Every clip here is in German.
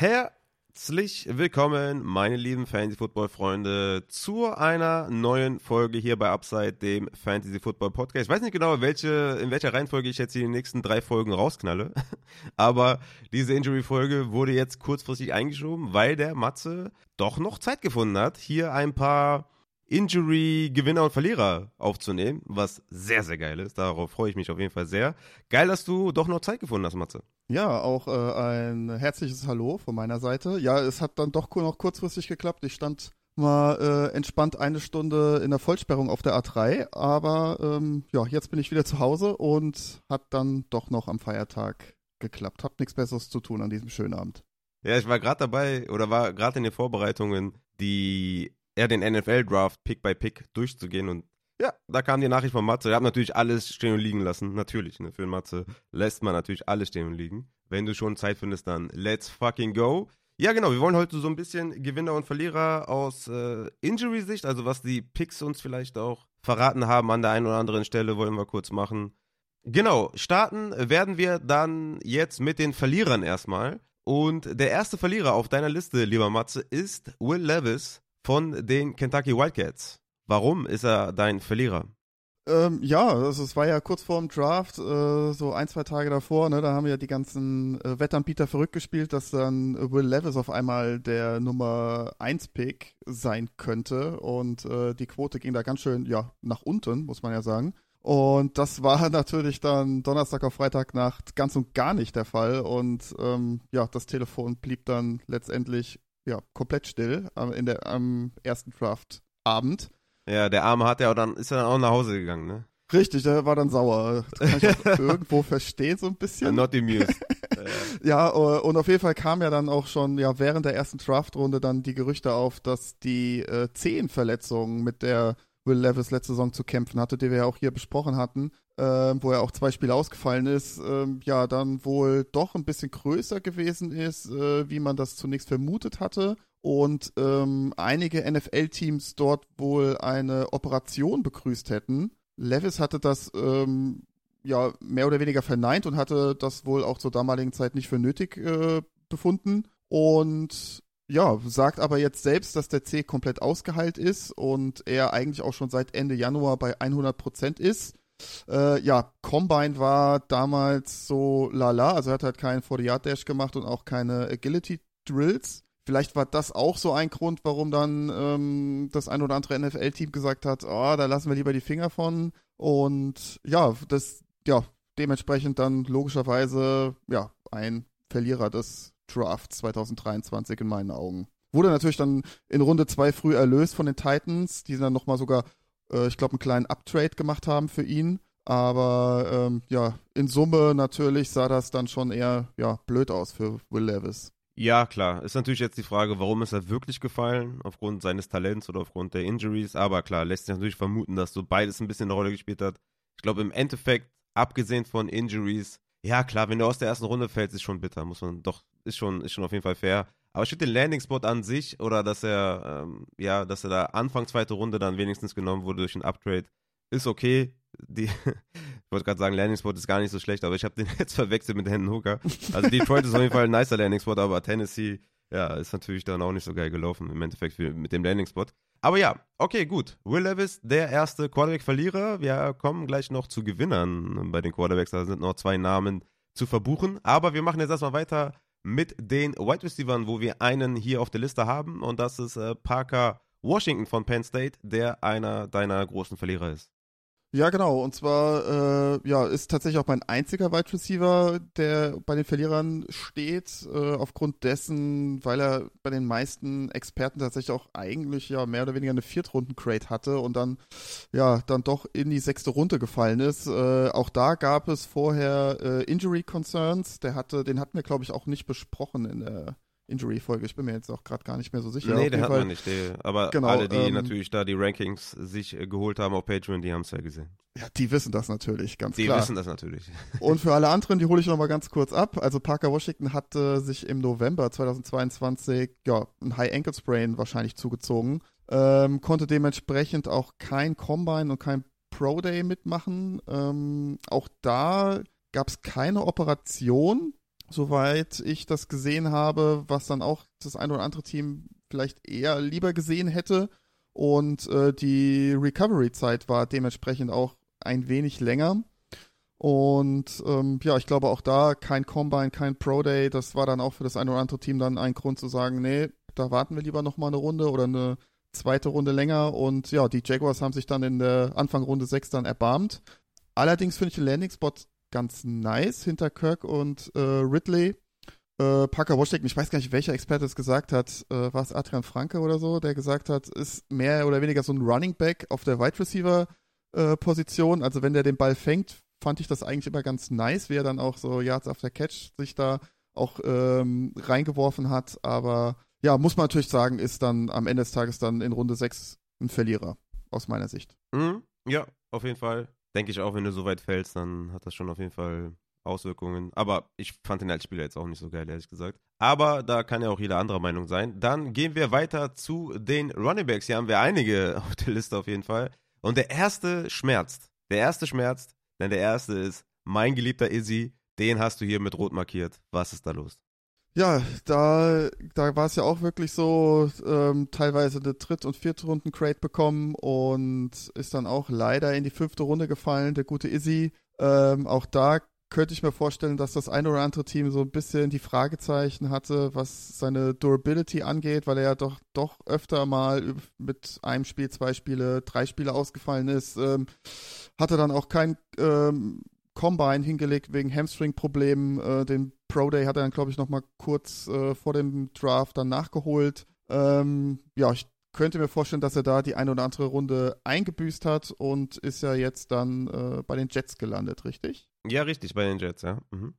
Herzlich willkommen, meine lieben Fantasy-Football-Freunde, zu einer neuen Folge hier bei Upside, dem Fantasy-Football-Podcast. Ich weiß nicht genau, welche, in welcher Reihenfolge ich jetzt die nächsten drei Folgen rausknalle, aber diese Injury-Folge wurde jetzt kurzfristig eingeschoben, weil der Matze doch noch Zeit gefunden hat, hier ein paar Injury-Gewinner und Verlierer aufzunehmen, was sehr, sehr geil ist. Darauf freue ich mich auf jeden Fall sehr. Geil, dass du doch noch Zeit gefunden hast, Matze. Ja, auch äh, ein herzliches Hallo von meiner Seite. Ja, es hat dann doch noch kurzfristig geklappt. Ich stand mal äh, entspannt eine Stunde in der Vollsperrung auf der A3, aber ähm, ja, jetzt bin ich wieder zu Hause und hat dann doch noch am Feiertag geklappt. Hab nichts Besseres zu tun an diesem schönen Abend. Ja, ich war gerade dabei oder war gerade in den Vorbereitungen, die ja, den NFL-Draft Pick by Pick durchzugehen und ja, da kam die Nachricht von Matze. Er hat natürlich alles stehen und liegen lassen. Natürlich, ne? Für Matze lässt man natürlich alles stehen und liegen. Wenn du schon Zeit findest, dann let's fucking go. Ja, genau. Wir wollen heute so ein bisschen Gewinner und Verlierer aus äh, Injury-Sicht, also was die Picks uns vielleicht auch verraten haben an der einen oder anderen Stelle, wollen wir kurz machen. Genau, starten werden wir dann jetzt mit den Verlierern erstmal. Und der erste Verlierer auf deiner Liste, lieber Matze, ist Will Levis von den Kentucky Wildcats. Warum ist er dein Verlierer? Ähm, ja, also es war ja kurz vor dem Draft, äh, so ein, zwei Tage davor, ne, da haben ja die ganzen äh, Wettanbieter verrückt gespielt, dass dann Will Levis auf einmal der Nummer 1 Pick sein könnte und äh, die Quote ging da ganz schön, ja, nach unten, muss man ja sagen. Und das war natürlich dann Donnerstag auf Freitagnacht ganz und gar nicht der Fall und ähm, ja, das Telefon blieb dann letztendlich ja, komplett still am, in der, am ersten Draft-Abend. Ja, der Arme hat ja dann, ist ja dann auch nach Hause gegangen, ne? Richtig, der war dann sauer. Das kann ich auch irgendwo verstehen, so ein bisschen. Not amused. ja, äh, und auf jeden Fall kam ja dann auch schon, ja, während der ersten Draft-Runde dann die Gerüchte auf, dass die äh, Zehenverletzung, mit der Will Levis letzte Saison zu kämpfen hatte, die wir ja auch hier besprochen hatten, wo er auch zwei Spiele ausgefallen ist, äh, ja, dann wohl doch ein bisschen größer gewesen ist, äh, wie man das zunächst vermutet hatte. Und ähm, einige NFL-Teams dort wohl eine Operation begrüßt hätten. Levis hatte das ähm, ja mehr oder weniger verneint und hatte das wohl auch zur damaligen Zeit nicht für nötig äh, befunden. Und ja, sagt aber jetzt selbst, dass der C komplett ausgeheilt ist und er eigentlich auch schon seit Ende Januar bei 100 Prozent ist. Äh, ja, Combine war damals so lala, also er hat halt keinen 40-Yard-Dash gemacht und auch keine Agility-Drills. Vielleicht war das auch so ein Grund, warum dann ähm, das ein oder andere NFL-Team gesagt hat, oh, da lassen wir lieber die Finger von. Und ja, das, ja, dementsprechend dann logischerweise, ja, ein Verlierer des Drafts 2023 in meinen Augen. Wurde natürlich dann in Runde 2 früh erlöst von den Titans, die dann nochmal sogar äh, ich glaube, einen kleinen Uptrade gemacht haben für ihn. Aber ähm, ja, in Summe natürlich sah das dann schon eher ja, blöd aus für Will Levis. Ja, klar. Ist natürlich jetzt die Frage, warum ist er wirklich gefallen? Aufgrund seines Talents oder aufgrund der Injuries. Aber klar, lässt sich natürlich vermuten, dass so beides ein bisschen eine Rolle gespielt hat. Ich glaube, im Endeffekt, abgesehen von Injuries, ja klar, wenn du aus der ersten Runde fällst, ist schon bitter. Muss man doch, ist schon, ist schon auf jeden Fall fair. Aber ich finde den Landing-Spot an sich oder dass er, ähm, ja, dass er da Anfang zweite Runde dann wenigstens genommen wurde durch einen Uptrade, ist okay. Die, ich wollte gerade sagen, Landing-Spot ist gar nicht so schlecht, aber ich habe den jetzt verwechselt mit Hendon Hooker. Also Detroit ist auf jeden Fall ein nicer Landing-Spot, aber Tennessee, ja, ist natürlich dann auch nicht so geil gelaufen im Endeffekt mit dem Landing-Spot. Aber ja, okay, gut. Will Levis, der erste Quarterback-Verlierer. Wir kommen gleich noch zu Gewinnern bei den Quarterbacks. Da sind noch zwei Namen zu verbuchen. Aber wir machen jetzt erstmal weiter mit den Wide Receivers, wo wir einen hier auf der Liste haben. Und das ist äh, Parker Washington von Penn State, der einer deiner großen Verlierer ist. Ja, genau. Und zwar äh, ja, ist tatsächlich auch mein einziger Wide Receiver, der bei den Verlierern steht, äh, aufgrund dessen, weil er bei den meisten Experten tatsächlich auch eigentlich ja mehr oder weniger eine Viertrunden-Crate hatte und dann ja dann doch in die sechste Runde gefallen ist. Äh, auch da gab es vorher äh, Injury Concerns. Der hatte, den hatten wir glaube ich auch nicht besprochen in der Injury-Folge. Ich bin mir jetzt auch gerade gar nicht mehr so sicher. Nee, den hat man nicht. Der, aber genau, alle, die ähm, natürlich da die Rankings sich äh, geholt haben auf Patreon, die haben es ja gesehen. Ja, die wissen das natürlich, ganz die klar. Die wissen das natürlich. Und für alle anderen, die hole ich nochmal ganz kurz ab. Also Parker Washington hatte sich im November 2022 ja, ein High Ankle Sprain wahrscheinlich zugezogen. Ähm, konnte dementsprechend auch kein Combine und kein Pro Day mitmachen. Ähm, auch da gab es keine Operation soweit ich das gesehen habe, was dann auch das ein oder andere Team vielleicht eher lieber gesehen hätte. Und äh, die Recovery-Zeit war dementsprechend auch ein wenig länger. Und ähm, ja, ich glaube auch da kein Combine, kein Pro Day. Das war dann auch für das ein oder andere Team dann ein Grund zu sagen, nee, da warten wir lieber nochmal eine Runde oder eine zweite Runde länger. Und ja, die Jaguars haben sich dann in der Anfang Runde 6 dann erbarmt. Allerdings finde ich den Landing-Spot ganz nice hinter Kirk und äh, Ridley. Äh, Parker Washington, ich weiß gar nicht, welcher Experte es gesagt hat, äh, war es Adrian Franke oder so, der gesagt hat, ist mehr oder weniger so ein Running Back auf der Wide Receiver äh, Position. Also wenn der den Ball fängt, fand ich das eigentlich immer ganz nice, wie er dann auch so Yards after Catch sich da auch ähm, reingeworfen hat. Aber ja, muss man natürlich sagen, ist dann am Ende des Tages dann in Runde 6 ein Verlierer, aus meiner Sicht. Mhm, ja, auf jeden Fall denke ich auch, wenn du so weit fällst, dann hat das schon auf jeden Fall Auswirkungen. Aber ich fand den als Spieler jetzt auch nicht so geil, ehrlich gesagt. Aber da kann ja auch jeder anderer Meinung sein. Dann gehen wir weiter zu den Running Backs. Hier haben wir einige auf der Liste auf jeden Fall. Und der erste schmerzt. Der erste schmerzt, denn der erste ist mein geliebter Izzy. Den hast du hier mit rot markiert. Was ist da los? Ja, da, da war es ja auch wirklich so, ähm, teilweise eine Dritt- und vierte Runden Crate bekommen und ist dann auch leider in die fünfte Runde gefallen, der gute Izzy. Ähm, auch da könnte ich mir vorstellen, dass das ein oder andere Team so ein bisschen die Fragezeichen hatte, was seine Durability angeht, weil er ja doch, doch öfter mal mit einem Spiel, zwei Spiele, drei Spiele ausgefallen ist. Ähm, hatte dann auch kein ähm, Combine hingelegt wegen Hamstring-Problemen. Äh, den Pro Day hat er dann, glaube ich, noch mal kurz äh, vor dem Draft dann nachgeholt. Ähm, ja, ich könnte mir vorstellen, dass er da die eine oder andere Runde eingebüßt hat und ist ja jetzt dann äh, bei den Jets gelandet, richtig? Ja, richtig, bei den Jets, ja. Mhm.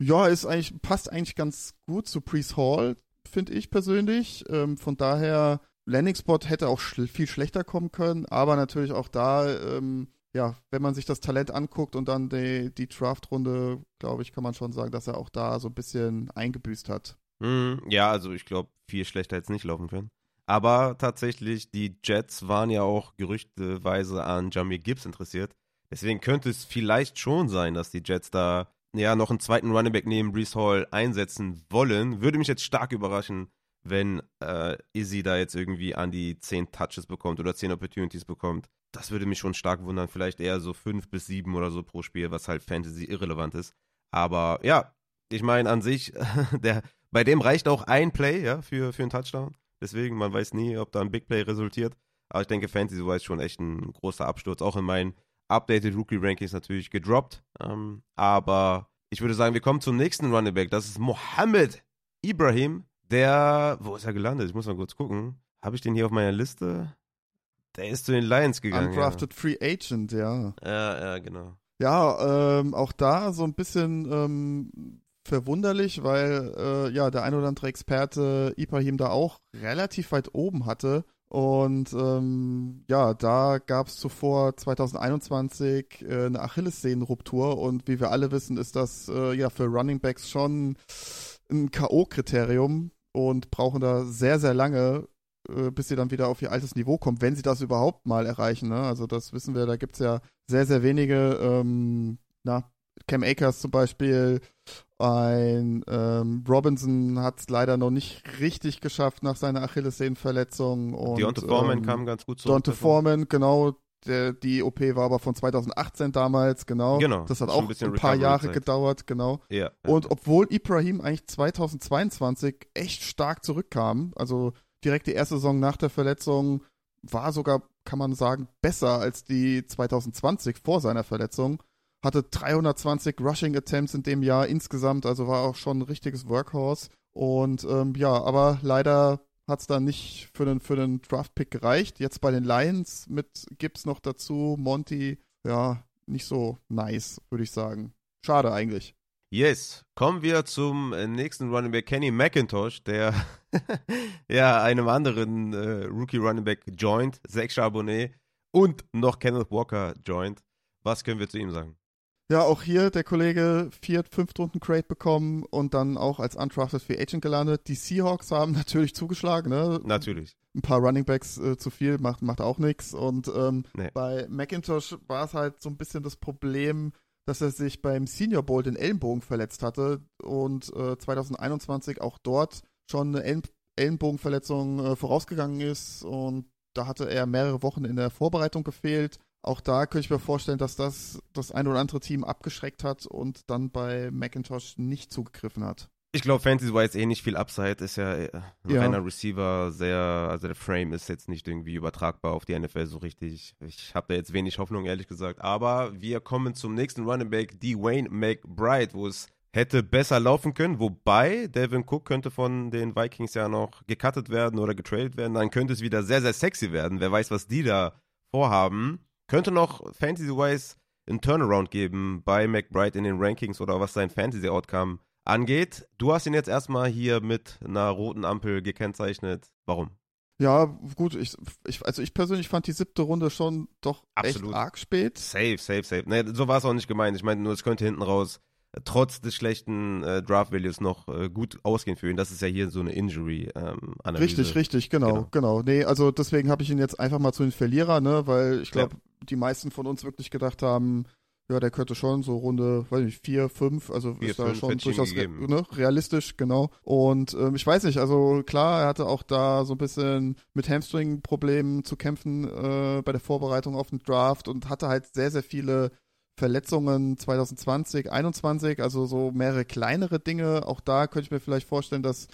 Ja, ist eigentlich, passt eigentlich ganz gut zu Priest Hall, finde ich persönlich. Ähm, von daher, Landing Spot hätte auch schl viel schlechter kommen können, aber natürlich auch da ähm, ja, wenn man sich das Talent anguckt und dann die, die Draft-Runde, glaube ich, kann man schon sagen, dass er auch da so ein bisschen eingebüßt hat. Mhm, ja, also ich glaube, viel schlechter hätte es nicht laufen können. Aber tatsächlich, die Jets waren ja auch gerüchteweise an Jamie Gibbs interessiert. Deswegen könnte es vielleicht schon sein, dass die Jets da ja noch einen zweiten Running Back neben Brees Hall einsetzen wollen. Würde mich jetzt stark überraschen, wenn äh, Izzy da jetzt irgendwie an die 10 Touches bekommt oder 10 Opportunities bekommt das würde mich schon stark wundern. Vielleicht eher so fünf bis sieben oder so pro Spiel, was halt Fantasy irrelevant ist. Aber ja, ich meine an sich, der, bei dem reicht auch ein Play ja, für, für einen Touchdown. Deswegen, man weiß nie, ob da ein Big Play resultiert. Aber ich denke, Fantasy war jetzt schon echt ein großer Absturz. Auch in meinen Updated Rookie Rankings natürlich gedroppt. Ähm, aber ich würde sagen, wir kommen zum nächsten Running Back. Das ist Mohammed Ibrahim. Der, wo ist er gelandet? Ich muss mal kurz gucken. Habe ich den hier auf meiner Liste? Der ist zu den Lions gegangen. Undrafted ja. Free Agent, ja. Ja, ja, genau. Ja, ähm, auch da so ein bisschen ähm, verwunderlich, weil äh, ja der ein oder andere Experte Ibrahim da auch relativ weit oben hatte. Und ähm, ja, da gab es zuvor 2021 äh, eine Achillessehnenruptur und wie wir alle wissen, ist das äh, ja für Running Backs schon ein K.O.-Kriterium und brauchen da sehr, sehr lange, bis sie dann wieder auf ihr altes Niveau kommen, wenn sie das überhaupt mal erreichen. Ne? Also das wissen wir, da gibt es ja sehr, sehr wenige, ähm, na, Cam Akers zum Beispiel, ein ähm, Robinson hat es leider noch nicht richtig geschafft nach seiner Achillessehnenverletzung. Und, Deontay Foreman ähm, kam ganz gut zurück. Deontay Foreman, genau. Der, die OP war aber von 2018 damals, genau. Genau. Das hat auch ein, ein paar Jahre gedauert, genau. Ja. Und obwohl Ibrahim eigentlich 2022 echt stark zurückkam, also direkt die erste Saison nach der Verletzung war sogar, kann man sagen, besser als die 2020 vor seiner Verletzung. Hatte 320 Rushing Attempts in dem Jahr insgesamt, also war auch schon ein richtiges Workhorse. Und ähm, ja, aber leider hat es dann nicht für den, für den Draft-Pick gereicht. Jetzt bei den Lions mit Gibbs noch dazu, Monty, ja, nicht so nice, würde ich sagen. Schade eigentlich. Yes, kommen wir zum äh, nächsten Running Back, Kenny McIntosh, der ja einem anderen äh, Rookie Running Back joint, Zach Charbonnet und noch Kenneth Walker joint. Was können wir zu ihm sagen? Ja, auch hier der Kollege viert, fünf Runden Crate bekommen und dann auch als Undrafted Free Agent gelandet. Die Seahawks haben natürlich zugeschlagen, ne? Natürlich. Ein paar Running Backs äh, zu viel macht, macht auch nichts. Und ähm, nee. bei McIntosh war es halt so ein bisschen das Problem, dass er sich beim Senior Bowl den Ellenbogen verletzt hatte und äh, 2021 auch dort schon eine Ellen Ellenbogenverletzung äh, vorausgegangen ist und da hatte er mehrere Wochen in der Vorbereitung gefehlt. Auch da könnte ich mir vorstellen, dass das das ein oder andere Team abgeschreckt hat und dann bei McIntosh nicht zugegriffen hat. Ich glaube, Fantasy-wise eh nicht viel Upside. Ist ja ein Ja. reiner Receiver, sehr, also der Frame ist jetzt nicht irgendwie übertragbar auf die NFL so richtig. Ich habe da jetzt wenig Hoffnung, ehrlich gesagt. Aber wir kommen zum nächsten Running Back, Dwayne McBride, wo es hätte besser laufen können. Wobei, Devin Cook könnte von den Vikings ja noch gecuttet werden oder getradet werden. Dann könnte es wieder sehr, sehr sexy werden. Wer weiß, was die da vorhaben. Könnte noch Fantasy-wise einen Turnaround geben bei McBride in den Rankings oder was sein Fantasy-Outcome angeht. Du hast ihn jetzt erstmal hier mit einer roten Ampel gekennzeichnet. Warum? Ja, gut, ich, ich, also ich persönlich fand die siebte Runde schon doch Absolut. echt arg spät. Safe, safe, safe. Nee, so war es auch nicht gemeint. Ich meine nur, es könnte hinten raus äh, trotz des schlechten äh, Draft-Values noch äh, gut ausgehen für ihn. Das ist ja hier so eine Injury-Analyse. Richtig, richtig, genau, Genau. genau. Nee, also deswegen habe ich ihn jetzt einfach mal zu den Verlierer, ne, weil ich glaube, die meisten von uns wirklich gedacht haben, ja, der könnte schon so Runde, weiß nicht, vier, fünf, also Vier, ist da schon durchaus re ne, realistisch, genau. Und ähm, ich weiß nicht, also klar, er hatte auch da so ein bisschen mit Hamstring-Problemen zu kämpfen äh, bei der Vorbereitung auf den Draft und hatte halt sehr, sehr viele Verletzungen 2020, 21, also so mehrere kleinere Dinge. Auch da könnte ich mir vielleicht vorstellen, dass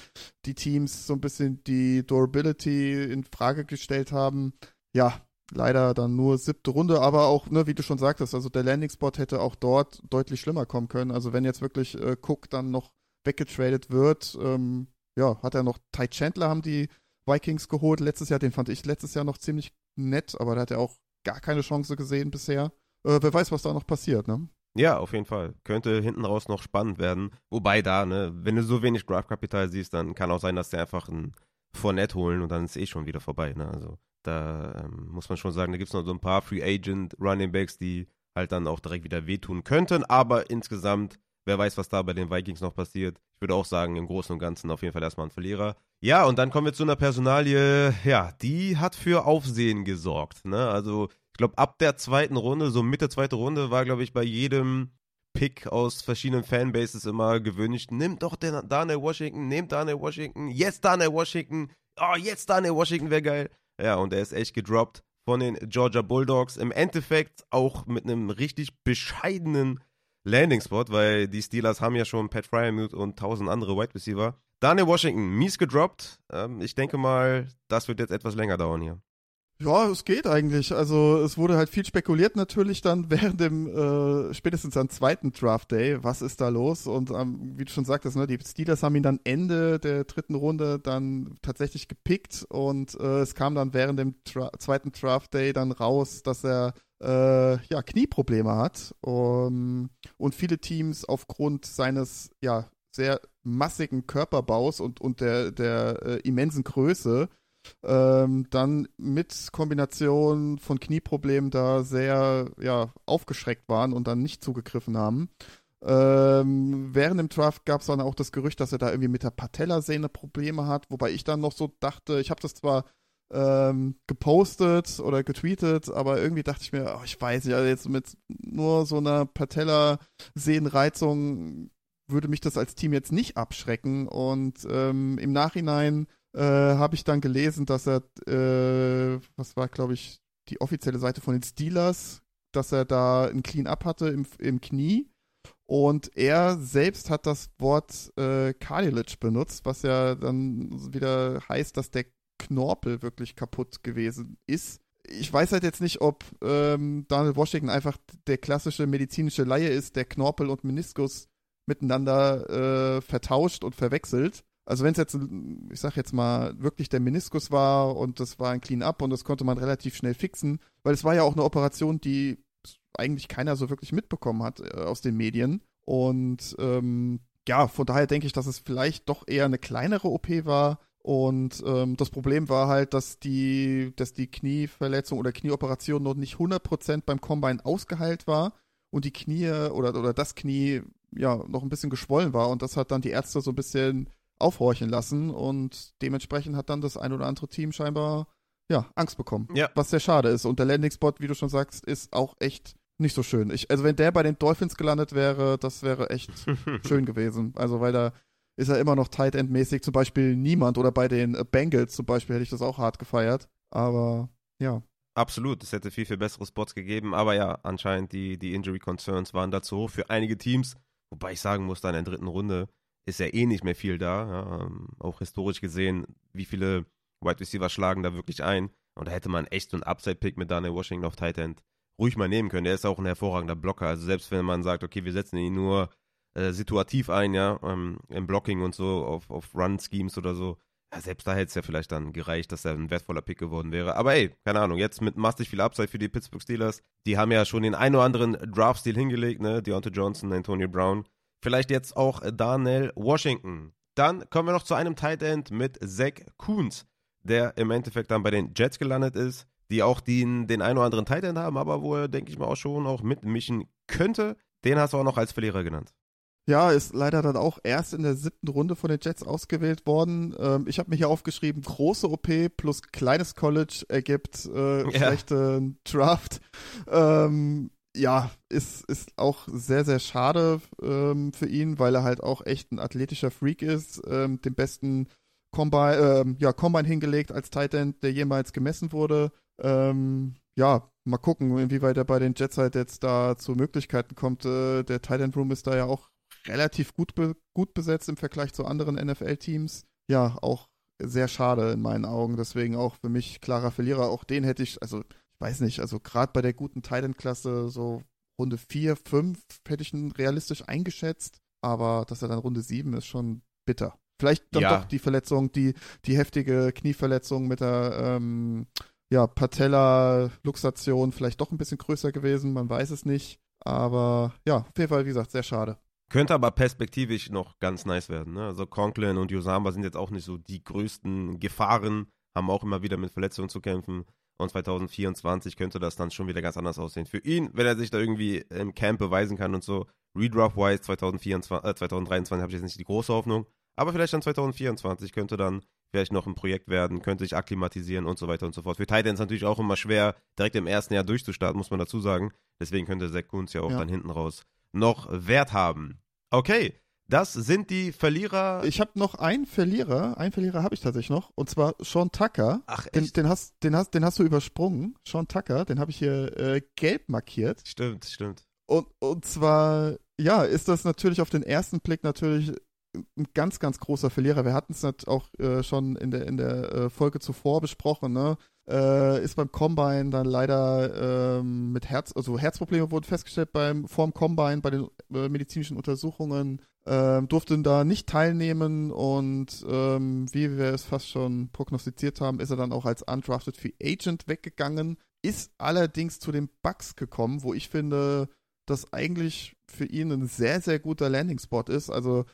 die Teams so ein bisschen die Durability in Frage gestellt haben. Ja, leider dann nur siebte Runde, aber auch, ne, wie du schon sagtest, also der Landing-Spot hätte auch dort deutlich schlimmer kommen können. Also wenn jetzt wirklich äh, Cook dann noch weggetradet wird, ähm, ja, hat er noch Ty Chandler haben die Vikings geholt letztes Jahr, den fand ich letztes Jahr noch ziemlich nett, aber da hat er auch gar keine Chance gesehen bisher. Äh, wer weiß, was da noch passiert, ne? Ja, auf jeden Fall. Könnte hinten raus noch spannend werden. Wobei da, ne, wenn du so wenig Draft-Kapital siehst, dann kann auch sein, dass der einfach ein Fournette holen und dann ist eh schon wieder vorbei, ne? Also da ähm, muss man schon sagen, da gibt es noch so ein paar Free Agent Running Backs, die halt dann auch direkt wieder wehtun könnten. Aber insgesamt, wer weiß, was da bei den Vikings noch passiert. Ich würde auch sagen, im Großen und Ganzen auf jeden Fall erstmal ein Verlierer. Ja, und dann kommen wir zu einer Personalie, ja, die hat für Aufsehen gesorgt. Ne? Also, ich glaube, ab der zweiten Runde, so Mitte zweite Runde, war, glaube ich, bei jedem Pick aus verschiedenen Fanbases immer gewünscht, nimmt doch den Daniel Washington, nehmt Daniel Washington, jetzt Daniel Washington, oh, jetzt Daniel Washington wäre geil. Ja, und er ist echt gedroppt von den Georgia Bulldogs. Im Endeffekt auch mit einem richtig bescheidenen Landing-Spot, weil die Steelers haben ja schon Pat Fryermuth und tausend andere Wide Receiver. Daniel Washington, mies gedroppt. Ähm, ich denke mal, das wird jetzt etwas länger dauern hier. Ja, es geht eigentlich. Also es wurde halt viel spekuliert natürlich dann während dem äh, spätestens am zweiten Draft Day. Was ist da los? Und ähm, wie du schon sagtest, ne, die Steelers haben ihn dann Ende der dritten Runde dann tatsächlich gepickt und äh, es kam dann während dem Tra zweiten Draft Day dann raus, dass er äh, ja Knieprobleme hat um, und viele Teams aufgrund seines ja sehr massigen Körperbaus und und der der äh, immensen Größe ähm, dann mit Kombination von Knieproblemen da sehr ja, aufgeschreckt waren und dann nicht zugegriffen haben. Ähm, während dem Draft gab es dann auch das Gerücht, dass er da irgendwie mit der Patellasehne Probleme hat, wobei ich dann noch so dachte, ich habe das zwar ähm, gepostet oder getweetet, aber irgendwie dachte ich mir, oh, ich weiß nicht, also jetzt mit nur so einer Patellasehnenreizung würde mich das als Team jetzt nicht abschrecken und ähm, im Nachhinein äh, habe ich dann gelesen, dass er, äh, was war, glaube ich, die offizielle Seite von den Steelers, dass er da ein Clean-Up hatte im, im Knie. Und er selbst hat das Wort äh, Cartilage benutzt, was ja dann wieder heißt, dass der Knorpel wirklich kaputt gewesen ist. Ich weiß halt jetzt nicht, ob ähm, Daniel Washington einfach der klassische medizinische Laie ist, der Knorpel und Meniskus miteinander äh, vertauscht und verwechselt. Also wenn es jetzt, ich sag jetzt mal, wirklich der Meniskus war und das war ein Clean-Up und das konnte man relativ schnell fixen, weil es war ja auch eine Operation, die eigentlich keiner so wirklich mitbekommen hat äh, aus den Medien. Und ähm, ja, von daher denke ich, dass es vielleicht doch eher eine kleinere OP war. Und ähm, das Problem war halt, dass die, dass die Knieverletzung oder Knieoperation noch nicht 100% beim Combine ausgeheilt war und die Knie oder, oder das Knie ja noch ein bisschen geschwollen war. Und das hat dann die Ärzte so ein bisschen aufhorchen lassen und dementsprechend hat dann das ein oder andere Team scheinbar ja Angst bekommen. Ja. Was sehr schade ist. Und der Landing-Spot, wie du schon sagst, ist auch echt nicht so schön. Ich, also wenn der bei den Dolphins gelandet wäre, das wäre echt schön gewesen. Also weil da ist er immer noch Tight End mäßig, zum Beispiel niemand oder bei den Bengals zum Beispiel hätte ich das auch hart gefeiert. Aber ja. Absolut, es hätte viel, viel bessere Spots gegeben, aber ja, anscheinend die, die Injury Concerns waren dazu hoch für einige Teams, wobei ich sagen muss, da in der dritten Runde ist ja eh nicht mehr viel da. Ja, ähm, auch historisch gesehen, wie viele Wide Receiver schlagen da wirklich ein. Und da hätte man echt so einen Upside-Pick mit Daniel Washington auf Tight End ruhig mal nehmen können. Der ist auch ein hervorragender Blocker. Also selbst wenn man sagt, okay, wir setzen ihn nur äh, situativ ein, ja, ähm, im Blocking und so, auf, auf Run-Schemes oder so, ja, selbst da hätte es ja vielleicht dann gereicht, dass er ein wertvoller Pick geworden wäre. Aber ey, keine Ahnung, jetzt mit mastig viel Upside für die Pittsburgh Steelers. Die haben ja schon den ein oder anderen Draft-Stil hingelegt, ne? Deontay Johnson, Antonio Brown. Vielleicht jetzt auch Daniel Washington. Dann kommen wir noch zu einem Tight End mit Zach Koons, der im Endeffekt dann bei den Jets gelandet ist, die auch den, den ein oder anderen Tight End haben, aber wo er, denke ich mal, auch schon auch mitmischen könnte. Den hast du auch noch als Verlierer genannt. Ja, ist leider dann auch erst in der siebten Runde von den Jets ausgewählt worden. Ähm, ich habe mir hier aufgeschrieben, große OP plus kleines College ergibt äh, ja. schlechten Draft. Ähm, ja, ist, ist auch sehr, sehr schade ähm, für ihn, weil er halt auch echt ein athletischer Freak ist, ähm, den besten Combine, äh, ja, Combine hingelegt als Tight End, der jemals gemessen wurde. Ähm, ja, mal gucken, inwieweit er bei den Jets halt jetzt da zu Möglichkeiten kommt. Äh, der Tight End Room ist da ja auch relativ gut, be gut besetzt im Vergleich zu anderen NFL-Teams. Ja, auch sehr schade in meinen Augen. Deswegen auch für mich klarer Verlierer. Auch den hätte ich, also ich weiß nicht, also gerade bei der guten Titan-Klasse, so Runde 4, 5 hätte ich ihn realistisch eingeschätzt. Aber dass er dann Runde 7 ist schon bitter. Vielleicht dann ja. doch die Verletzung, die, die heftige Knieverletzung mit der ähm, ja, Patella-Luxation vielleicht doch ein bisschen größer gewesen, man weiß es nicht. Aber ja, auf jeden Fall, wie gesagt, sehr schade. Könnte aber perspektivisch noch ganz nice werden. Ne? Also Conklin und Yosamba sind jetzt auch nicht so die größten Gefahren, haben auch immer wieder mit Verletzungen zu kämpfen. Und 2024 könnte das dann schon wieder ganz anders aussehen. Für ihn, wenn er sich da irgendwie im Camp beweisen kann und so, Redraft-wise 2024, äh, 2023 habe ich jetzt nicht die große Hoffnung. Aber vielleicht dann 2024 könnte dann vielleicht noch ein Projekt werden, könnte sich akklimatisieren und so weiter und so fort. Für Titans natürlich auch immer schwer, direkt im ersten Jahr durchzustarten, muss man dazu sagen. Deswegen könnte Zach Kunz ja auch ja. dann hinten raus noch Wert haben. Okay, das sind die Verlierer. Ich habe noch einen Verlierer. Einen Verlierer habe ich tatsächlich noch. Und zwar Sean Tucker. Ach, echt? Den, den, hast, den, hast, den hast du übersprungen. Sean Tucker, den habe ich hier äh, gelb markiert. Stimmt, stimmt. Und, und zwar, ja, ist das natürlich auf den ersten Blick natürlich ein ganz, ganz großer Verlierer. Wir hatten es auch äh, schon in der, in der äh, Folge zuvor besprochen, ne? Äh, ist beim Combine dann leider ähm, mit Herz, also Herzprobleme wurden festgestellt beim vorm Combine bei den äh, medizinischen Untersuchungen, ähm, durfte da nicht teilnehmen und ähm, wie wir es fast schon prognostiziert haben, ist er dann auch als undrafted Free Agent weggegangen, ist allerdings zu den Bucks gekommen, wo ich finde, dass eigentlich für ihn ein sehr, sehr guter Landing-Spot ist. Also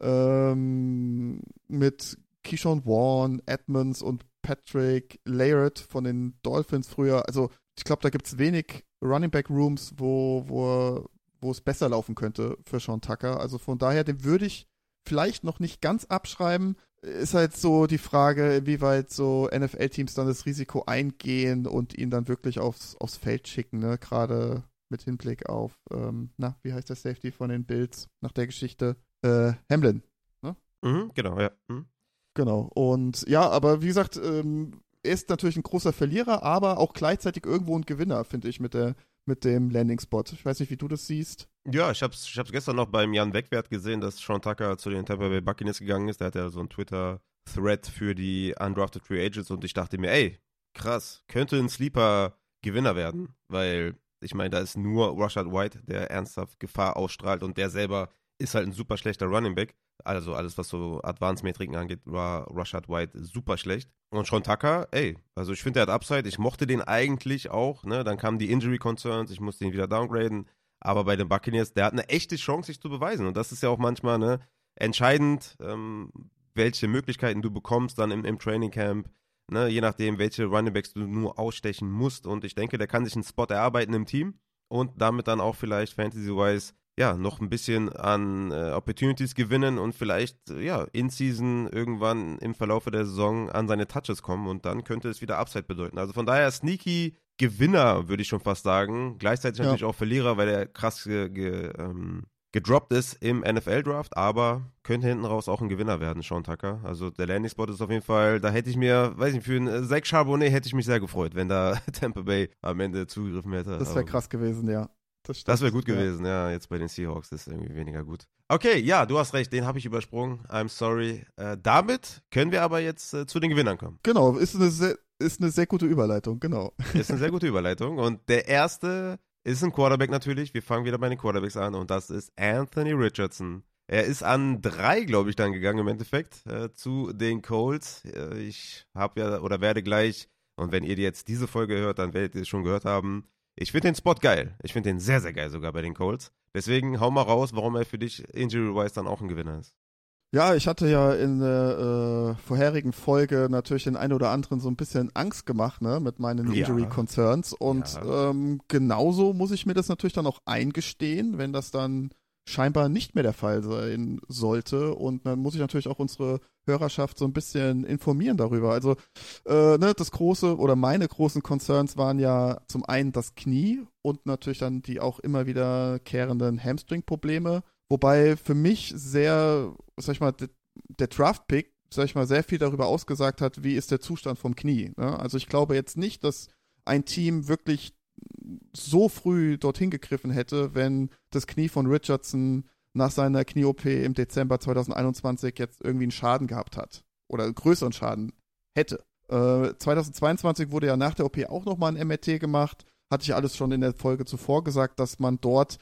ähm, mit Keyshawn Vaughn, Edmonds und Patrick Laird von den Dolphins früher. Also ich glaube, da gibt es wenig Running Back Rooms, wo, wo, wo es besser laufen könnte für Sean Tucker. Also von daher, den würde ich vielleicht noch nicht ganz abschreiben. Ist halt so die Frage, inwieweit so NFL-Teams dann das Risiko eingehen und ihn dann wirklich aufs, aufs Feld schicken, ne? Gerade mit Hinblick auf, ähm, na, wie heißt der Safety von den Bills nach der Geschichte? Äh, Hamlin. Ne? Mhm, genau, ja. Mhm. Genau. Und ja, aber wie gesagt, ähm, er ist natürlich ein großer Verlierer, aber auch gleichzeitig irgendwo ein Gewinner, finde ich, mit der mit dem Landing-Spot. Ich weiß nicht, wie du das siehst. Ja, ich habe es ich gestern noch beim Jan Wegwert gesehen, dass Sean Tucker zu den Tampa Bay Buccaneers gegangen ist. Der hat ja so einen Twitter-Thread für die Undrafted Free Agents und ich dachte mir, ey, krass, könnte ein Sleeper-Gewinner werden, weil ich meine, da ist nur Rashad White, der ernsthaft Gefahr ausstrahlt und der selber ist halt ein super schlechter Running Back. Also alles, was so Advanced-Metriken angeht, war Rashad White super schlecht. Und Sean Tucker, ey, also ich finde, der hat Upside. Ich mochte den eigentlich auch, ne? Dann kamen die Injury Concerns, ich musste ihn wieder downgraden. Aber bei den Buccaneers, der hat eine echte Chance, sich zu beweisen. Und das ist ja auch manchmal ne, entscheidend, ähm, welche Möglichkeiten du bekommst dann im, im Training Camp. Ne, je nachdem, welche Running Backs du nur ausstechen musst. Und ich denke, der kann sich einen Spot erarbeiten im Team und damit dann auch vielleicht Fantasy-wise ja, noch ein bisschen an äh, Opportunities gewinnen und vielleicht, äh, ja, in Season irgendwann im Verlauf der Saison an seine Touches kommen und dann könnte es wieder Upside bedeuten. Also von daher sneaky Gewinner, würde ich schon fast sagen. Gleichzeitig Ja. natürlich auch Verlierer, weil er krass ge, ge, ähm, gedroppt ist im NFL-Draft, aber könnte hinten raus auch ein Gewinner werden, Sean Tucker. Also der Landing-Spot ist auf jeden Fall, da hätte ich mir, weiß nicht, für einen äh, Zach Charbonnet hätte ich mich sehr gefreut, wenn da Tampa Bay am Ende zugegriffen hätte. Das wäre krass gewesen, ja. Das, Das wäre gut gewesen, ja. Jetzt bei den Seahawks ist irgendwie weniger gut. Okay, ja, du hast recht, den habe ich übersprungen. I'm sorry. Äh, damit können wir aber jetzt äh, zu den Gewinnern kommen. Genau, ist eine, sehr, ist eine sehr gute Überleitung, genau. Ist eine sehr gute Überleitung. Und der erste ist ein Quarterback natürlich. Wir fangen wieder bei den Quarterbacks an und das ist Anthony Richardson. Er ist an drei, glaube ich, dann gegangen im Endeffekt äh, zu den Colts. Äh, ich habe ja oder werde gleich, und wenn ihr jetzt diese Folge hört, dann werdet ihr es schon gehört haben. Ich finde den Spot geil. Ich finde den sehr, sehr geil sogar bei den Colts. Deswegen hau mal raus, warum er für dich injury-wise dann auch ein Gewinner ist. Ja, ich hatte ja in der äh, vorherigen Folge natürlich den einen oder anderen so ein bisschen Angst gemacht, ne, mit meinen Ja. Injury Concerns. Und Ja. ähm, genauso muss ich mir das natürlich dann auch eingestehen, wenn das dann scheinbar nicht mehr der Fall sein sollte. Und dann muss ich natürlich auch unsere Hörerschaft so ein bisschen informieren darüber. Also, äh, ne, das große oder meine großen Concerns waren ja zum einen das Knie und natürlich dann die auch immer wieder kehrenden Hamstring-Probleme. Wobei für mich sehr, sag ich mal, der, der Draft-Pick, sag ich mal, sehr viel darüber ausgesagt hat, wie ist der Zustand vom Knie. Ne? Also ich glaube jetzt nicht, dass ein Team wirklich so früh dorthin gegriffen hätte, wenn das Knie von Richardson nach seiner Knie-OP im Dezember 2021 jetzt irgendwie einen Schaden gehabt hat. Oder einen größeren Schaden hätte. Äh, 2022 wurde ja nach der OP auch nochmal ein MRT gemacht. Hatte ich alles schon in der Folge zuvor gesagt, dass man dort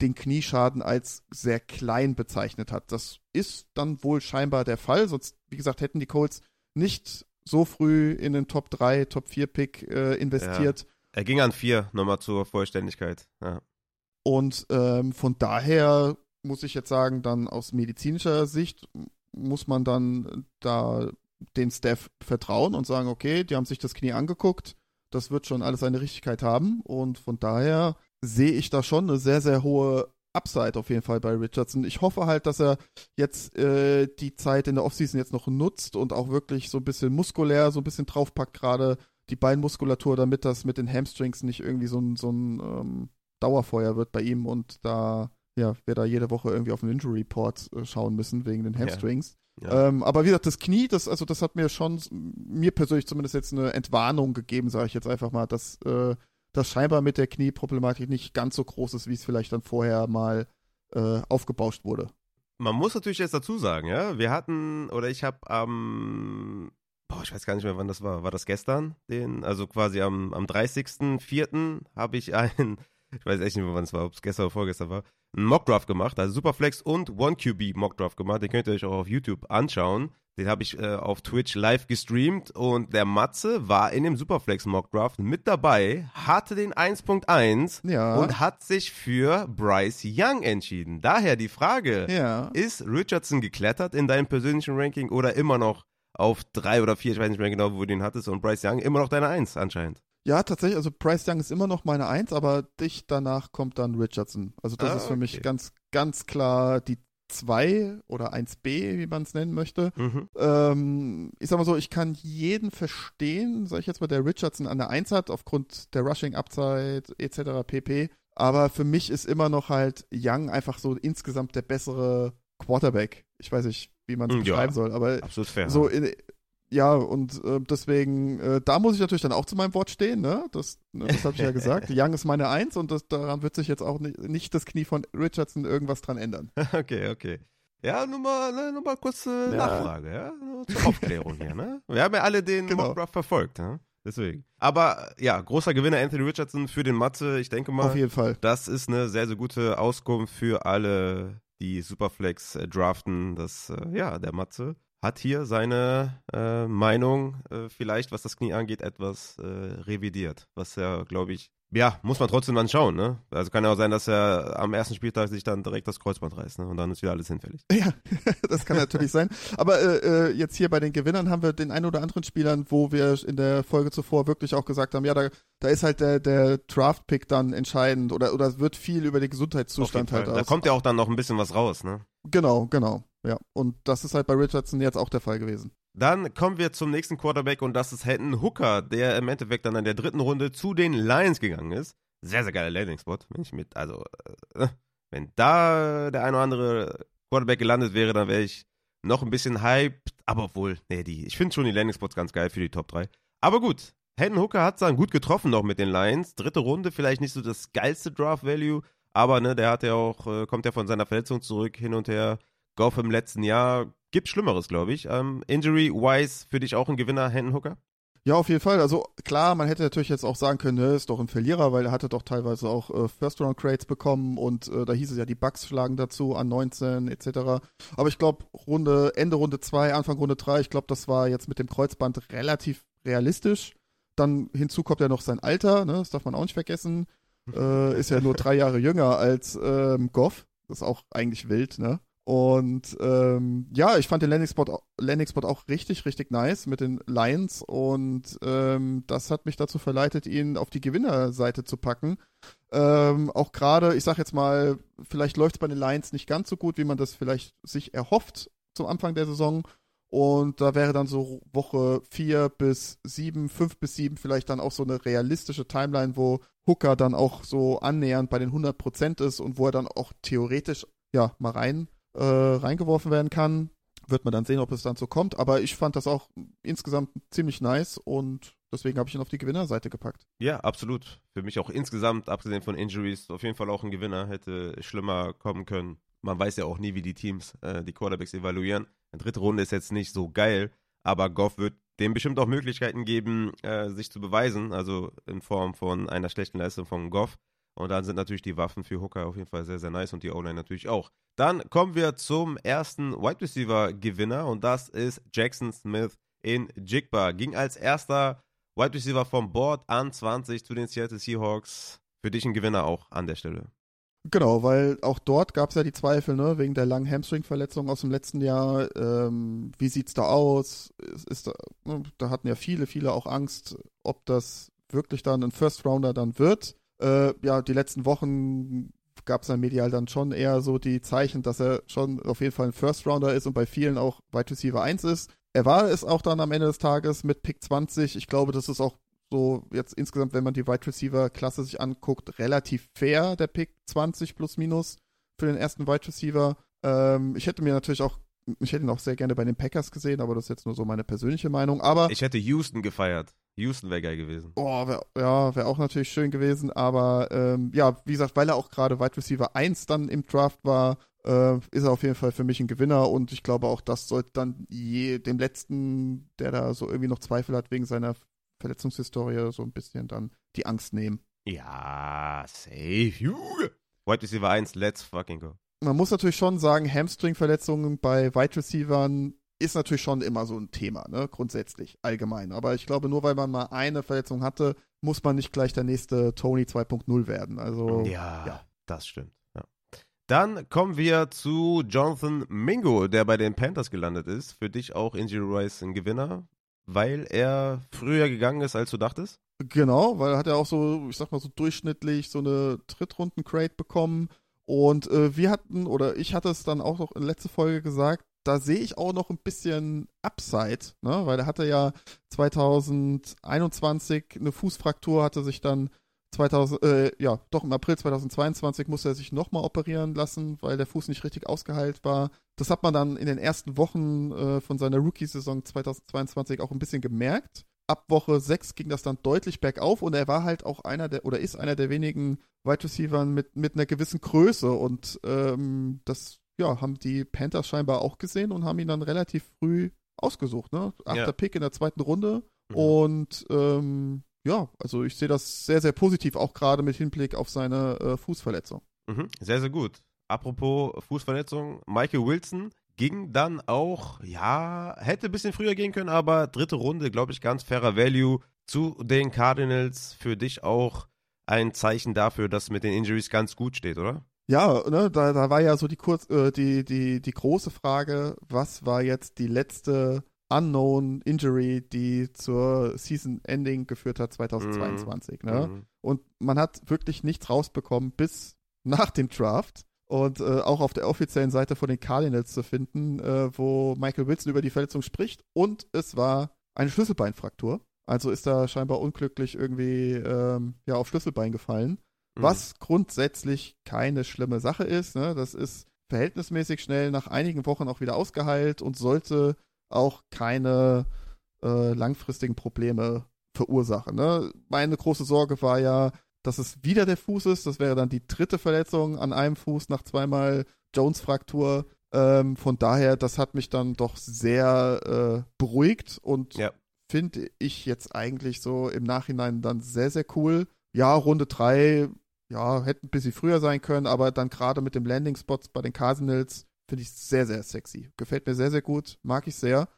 den Knieschaden als sehr klein bezeichnet hat. Das ist dann wohl scheinbar der Fall. Sonst, wie gesagt, hätten die Colts nicht so früh in den Top 3, Top 4 Pick äh, investiert. Er ging an vier, nochmal zur Vollständigkeit. Ja. Und ähm, von daher muss ich jetzt sagen, dann aus medizinischer Sicht muss man dann da den Staff vertrauen und sagen, okay, die haben sich das Knie angeguckt, das wird schon alles seine Richtigkeit haben und von daher sehe ich da schon eine sehr, sehr hohe Upside auf jeden Fall bei Richardson. Ich hoffe halt, dass er jetzt äh, die Zeit in der Offseason jetzt noch nutzt und auch wirklich so ein bisschen muskulär, so ein bisschen draufpackt gerade die Beinmuskulatur, damit das mit den Hamstrings nicht irgendwie so ein, so ein ähm, Dauerfeuer wird bei ihm und da, ja, wir da jede Woche irgendwie auf den Injury Report äh, schauen müssen wegen den Hamstrings. Ja. Ähm, aber wie gesagt, das Knie, das, also das hat mir schon, mir persönlich zumindest jetzt eine Entwarnung gegeben, sage ich jetzt einfach mal, dass äh, das scheinbar mit der Knieproblematik nicht ganz so groß ist, wie es vielleicht dann vorher mal äh, aufgebauscht wurde. Man muss natürlich jetzt dazu sagen, ja, wir hatten, oder ich habe am, boah, ich weiß gar nicht mehr, wann das war. War das gestern? Den, also quasi am, am 30.04. habe ich einen, ich weiß echt nicht mehr, wann es war, ob es gestern oder vorgestern war, einen Mockdraft gemacht, also Superflex und OneQB Mockdraft gemacht. Den könnt ihr euch auch auf YouTube anschauen. Den habe ich äh, auf Twitch live gestreamt und der Matze war in dem Superflex Mockdraft mit dabei, hatte den 1.1 Ja. und hat sich für Bryce Young entschieden. Daher die Frage, Ja. ist Richardson geklettert in deinem persönlichen Ranking oder immer noch auf drei oder vier, ich weiß nicht mehr genau, wo du ihn hattest, und Bryce Young immer noch deine Eins anscheinend? Ja, tatsächlich, also Bryce Young ist immer noch meine Eins, aber dicht danach kommt dann Richardson. Also das Ah, ist für mich okay. ganz, ganz klar die 2 oder 1b, wie man es nennen möchte. Mhm. Ähm, ich sag mal so, ich kann jeden verstehen, sag ich jetzt mal, der Richardson an der 1 hat, aufgrund der Rushing-Upside etc. pp. Aber für mich ist immer noch halt Young einfach so insgesamt der bessere Quarterback. Ich weiß nicht, wie man es Ja. beschreiben soll, aber Absolut fair. so in, ja, und äh, deswegen, äh, da muss ich natürlich dann auch zu meinem Wort stehen, ne? Das, ne, das habe ich ja gesagt. Young ist meine Eins und das, daran wird sich jetzt auch nicht, nicht das Knie von Richardson irgendwas dran ändern. Okay, okay. Ja, nur mal, ne, nur mal kurz äh, Ja. Nachfrage, ja? Zur Aufklärung hier, ne? Wir haben ja alle den Genau. Mockdraft verfolgt, ja? Deswegen. Aber ja, großer Gewinner Anthony Richardson für den Matze. Ich denke mal, Auf jeden Fall. Das ist eine sehr, sehr gute Auskunft für alle, die Superflex äh, draften. Das, äh, ja, der Matze hat hier seine äh, Meinung, äh, vielleicht was das Knie angeht, etwas äh, revidiert. Was ja, glaube ich, ja, muss man trotzdem dann schauen, ne? Also kann ja auch sein, dass er am ersten Spieltag sich dann direkt das Kreuzband reißt, ne? Und dann ist wieder alles hinfällig. Ja, das kann natürlich sein. Aber äh, äh, jetzt hier bei den Gewinnern haben wir den einen oder anderen Spielern, wo wir in der Folge zuvor wirklich auch gesagt haben, ja, da, da ist halt der, der Draft-Pick dann entscheidend oder, oder wird viel über den Gesundheitszustand halt Fall. Da aus. kommt ja auch dann noch ein bisschen was raus, ne? Genau, genau. Ja. Und das ist halt bei Richardson jetzt auch der Fall gewesen. Dann kommen wir zum nächsten Quarterback und das ist Hendon Hooker, der im Endeffekt dann in der dritten Runde zu den Lions gegangen ist. Sehr, sehr geiler Landing-Spot, wenn ich mit, also, äh, wenn da der ein oder andere Quarterback gelandet wäre, dann wäre ich noch ein bisschen hyped. Aber obwohl, nee, die, ich finde schon die Landing-Spots ganz geil für die Top 3. Aber gut, Hendon Hooker hat es dann gut getroffen noch mit den Lions. Dritte Runde, vielleicht nicht so das geilste Draft-Value, aber ne, der hat ja auch, äh, kommt ja von seiner Verletzung zurück, hin und her. Goff im letzten Jahr Gibt Schlimmeres, glaube ich. Ähm, Injury-wise für dich auch ein Gewinner, Hendon Hooker? Ja, auf jeden Fall. Also klar, man hätte natürlich jetzt auch sagen können, ne, ist doch ein Verlierer, weil er hatte doch teilweise auch äh, First-Round-Crates bekommen und äh, da hieß es ja, die Bugs schlagen dazu an 19 etc. Aber ich glaube, Runde, Ende Runde 2, Anfang Runde 3, ich glaube, das war jetzt mit dem Kreuzband relativ realistisch. Dann hinzu kommt ja noch sein Alter, ne, das darf man auch nicht vergessen. Äh, ist ja nur drei Jahre jünger als ähm, Goff. Das ist auch eigentlich wild, ne? Und ähm, ja, ich fand den Landing-Spot Landing -Spot auch richtig, richtig nice mit den Lions und ähm, das hat mich dazu verleitet, ihn auf die Gewinnerseite zu packen. Ähm, auch gerade, ich sag jetzt mal, vielleicht läuft es bei den Lions nicht ganz so gut, wie man das vielleicht sich erhofft zum Anfang der Saison. Und da wäre dann so Woche 4 bis 7, 5 bis 7 vielleicht dann auch so eine realistische Timeline, wo Hooker dann auch so annähernd bei den 100% ist und wo er dann auch theoretisch ja mal rein äh, reingeworfen werden kann. Wird man dann sehen, ob es dann so kommt. Aber ich fand das auch insgesamt ziemlich nice und deswegen habe ich ihn auf die Gewinnerseite gepackt. Ja, absolut. Für mich auch insgesamt, abgesehen von Injuries, auf jeden Fall auch ein Gewinner. Hätte schlimmer kommen können. Man weiß ja auch nie, wie die Teams äh, die Quarterbacks evaluieren. Eine dritte Runde ist jetzt nicht so geil, aber Goff wird dem bestimmt auch Möglichkeiten geben, äh, sich zu beweisen, also in Form von einer schlechten Leistung von Goff. Und dann sind natürlich die Waffen für Hooker auf jeden Fall sehr, sehr nice und die O-Line natürlich auch. Dann kommen wir zum ersten Wide Receiver Gewinner und das ist Jackson Smith in Jigba. Ging als erster Wide Receiver vom Board an 20 zu den Seattle Seahawks. Für dich ein Gewinner auch an der Stelle. Genau, weil auch dort gab es ja die Zweifel, ne, wegen der langen Hamstring-Verletzung aus dem letzten Jahr. Ähm, wie sieht's da aus? Ist, ist da, ne, da hatten ja viele, viele auch Angst, ob das wirklich dann ein First Rounder dann wird. Äh, ja, die letzten Wochen gab es dann medial dann schon eher so die Zeichen, dass er schon auf jeden Fall ein First Rounder ist und bei vielen auch Wide Receiver 1 ist. Er war es auch dann am Ende des Tages mit Pick 20. Ich glaube, das ist auch so jetzt insgesamt, wenn man die Wide Receiver Klasse sich anguckt, relativ fair, der Pick 20 plus minus für den ersten Wide Receiver. Ähm, ich hätte mir natürlich auch ich hätte ihn auch sehr gerne bei den Packers gesehen, aber das ist jetzt nur so meine persönliche Meinung. Aber ich hätte Houston gefeiert. Houston wäre geil gewesen. Oh, wär, ja, wäre auch natürlich schön gewesen. Aber ähm, ja, wie gesagt, weil er auch gerade Wide Receiver 1 dann im Draft war, äh, ist er auf jeden Fall für mich ein Gewinner. Und ich glaube auch, das sollte dann je, dem letzten, der da so irgendwie noch Zweifel hat wegen seiner Verletzungshistorie, so ein bisschen dann die Angst nehmen. Ja, safe. Wide Receiver 1, let's fucking go man muss natürlich schon sagen, Hamstring-Verletzungen bei Wide Receivern ist natürlich schon immer so ein Thema, ne? grundsätzlich, allgemein. Aber ich glaube, nur weil man mal eine Verletzung hatte, muss man nicht gleich der nächste Tony 2.0 werden. Also, ja, ja. das stimmt. Ja. Dann kommen wir zu Jonathan Mingo, der bei den Panthers gelandet ist. Für dich auch Injury-Wise ein Gewinner, weil er früher gegangen ist, als du dachtest? Genau, weil er hat ja auch so, ich sag mal so durchschnittlich so eine Drittrunden-Crate bekommen und äh, wir hatten, oder ich hatte es dann auch noch in letzter Folge gesagt, da sehe ich auch noch ein bisschen Upside, ne? weil er hatte ja 2021 eine Fußfraktur, hatte sich dann 2000, äh, ja, doch im April 2022 musste er sich nochmal operieren lassen, weil der Fuß nicht richtig ausgeheilt war. Das hat man dann in den ersten Wochen äh, von seiner Rookie-Saison 2022 auch ein bisschen gemerkt ab Woche 6 ging das dann deutlich bergauf und er war halt auch einer der, oder ist einer der wenigen Wide Receivers mit, mit einer gewissen Größe und ähm, das, ja, haben die Panthers scheinbar auch gesehen und haben ihn dann relativ früh ausgesucht, ne? Achter ja. Pick in der zweiten Runde mhm. und ähm, ja, also ich sehe das sehr, sehr positiv, auch gerade mit Hinblick auf seine äh, Fußverletzung. Mhm. Sehr, sehr gut. Apropos Fußverletzung, Michael Wilson ging dann auch, ja, hätte ein bisschen früher gehen können, aber dritte Runde, glaube ich, ganz fairer Value zu den Cardinals. Für dich auch ein Zeichen dafür, dass mit den Injuries ganz gut steht, oder? Ja, ne, da, da war ja so die, kurz, äh, die, die, die große Frage, was war jetzt die letzte Unknown Injury, die zur Season Ending geführt hat 2022. Mm, ne? Mm. Und man hat wirklich nichts rausbekommen bis nach dem Draft und äh, auch auf der offiziellen Seite von den Cardinals zu finden, äh, wo Michael Wilson über die Verletzung spricht und es war eine Schlüsselbeinfraktur. Also ist er scheinbar unglücklich irgendwie ähm, ja, auf Schlüsselbein gefallen. Mhm. Was grundsätzlich keine schlimme Sache ist. Ne? Das ist verhältnismäßig schnell nach einigen Wochen auch wieder ausgeheilt und sollte auch keine äh, langfristigen Probleme verursachen. Ne? Meine große Sorge war ja, dass es wieder der Fuß ist. Das wäre dann die dritte Verletzung an einem Fuß nach zweimal Jones-Fraktur. Ähm, von daher, das hat mich dann doch sehr äh, beruhigt und ja. finde ich jetzt eigentlich so im Nachhinein dann sehr, sehr cool. Ja, Runde 3, ja, hätte ein bisschen früher sein können, aber dann gerade mit dem Landing-Spots bei den Cardinals finde ich sehr, sehr sexy. Gefällt mir sehr, sehr gut, mag ich sehr.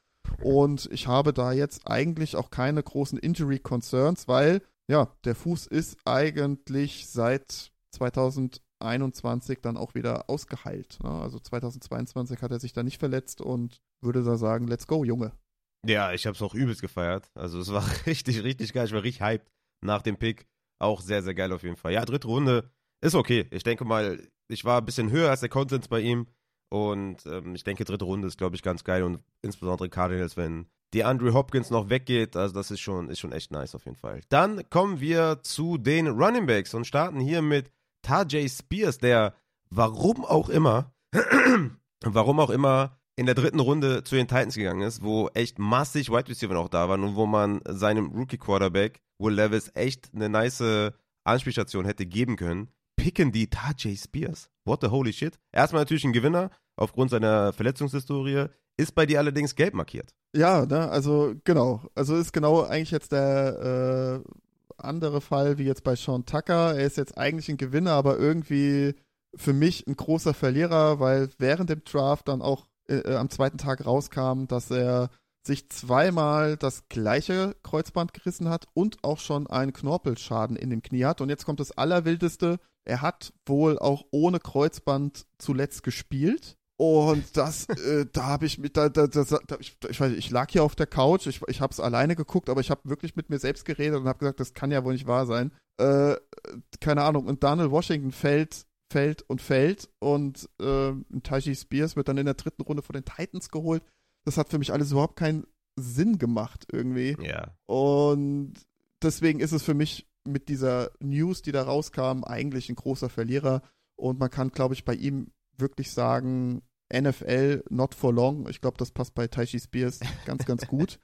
Und ich habe da jetzt eigentlich auch keine großen Injury-Concerns, weil ja, der Fuß ist eigentlich seit 2021 dann auch wieder ausgeheilt. Ne? Also 2022 hat er sich da nicht verletzt und würde da sagen, let's go, Junge. Ja, ich habe es auch übelst gefeiert. Also es war richtig, richtig geil. Ich war richtig hyped nach dem Pick. Auch sehr, sehr geil auf jeden Fall. Ja, dritte Runde ist okay. Ich denke mal, ich war ein bisschen höher als der Konsens bei ihm. Und ähm, ich denke, dritte Runde ist, glaube ich, ganz geil. Und insbesondere Cardinals, wenn die Andrew Hopkins noch weggeht. Also das ist schon, ist schon echt nice auf jeden Fall. Dann kommen wir zu den Running Backs und starten hier mit Tajay Spears, der warum auch immer, warum auch immer in der dritten Runde zu den Titans gegangen ist, wo echt massig Wide Receiver noch da waren und wo man seinem Rookie Quarterback Will Levis echt eine nice Anspielstation hätte geben können, picken die Tajay Spears. What the holy shit? Erstmal natürlich ein Gewinner aufgrund seiner Verletzungshistorie. Ist bei dir allerdings gelb markiert. Ja, ne, also genau. Also ist genau eigentlich jetzt der äh, andere Fall wie jetzt bei Sean Tucker. Er ist jetzt eigentlich ein Gewinner, aber irgendwie für mich ein großer Verlierer, weil während dem Draft dann auch äh, äh am zweiten Tag rauskam, dass er sich zweimal das gleiche Kreuzband gerissen hat und auch schon einen Knorpelschaden in dem Knie hat. Und jetzt kommt das Allerwildeste. Er hat wohl auch ohne Kreuzband zuletzt gespielt. Und das, äh, da habe ich mit, da, da, da, da, ich, ich weiß, ich lag hier auf der Couch, ich, ich habe es alleine geguckt, aber ich habe wirklich mit mir selbst geredet und habe gesagt, das kann ja wohl nicht wahr sein. Äh, keine Ahnung. Und Daniel Washington fällt, fällt und fällt und äh, Taiji Spears wird dann in der dritten Runde von den Titans geholt. Das hat für mich alles überhaupt keinen Sinn gemacht irgendwie. Ja. Und deswegen ist es für mich mit dieser News, die da rauskam, eigentlich ein großer Verlierer. Und man kann, glaube ich, bei ihm wirklich sagen, NFL not for long. Ich glaube, das passt bei Taishi Spears ganz, ganz gut.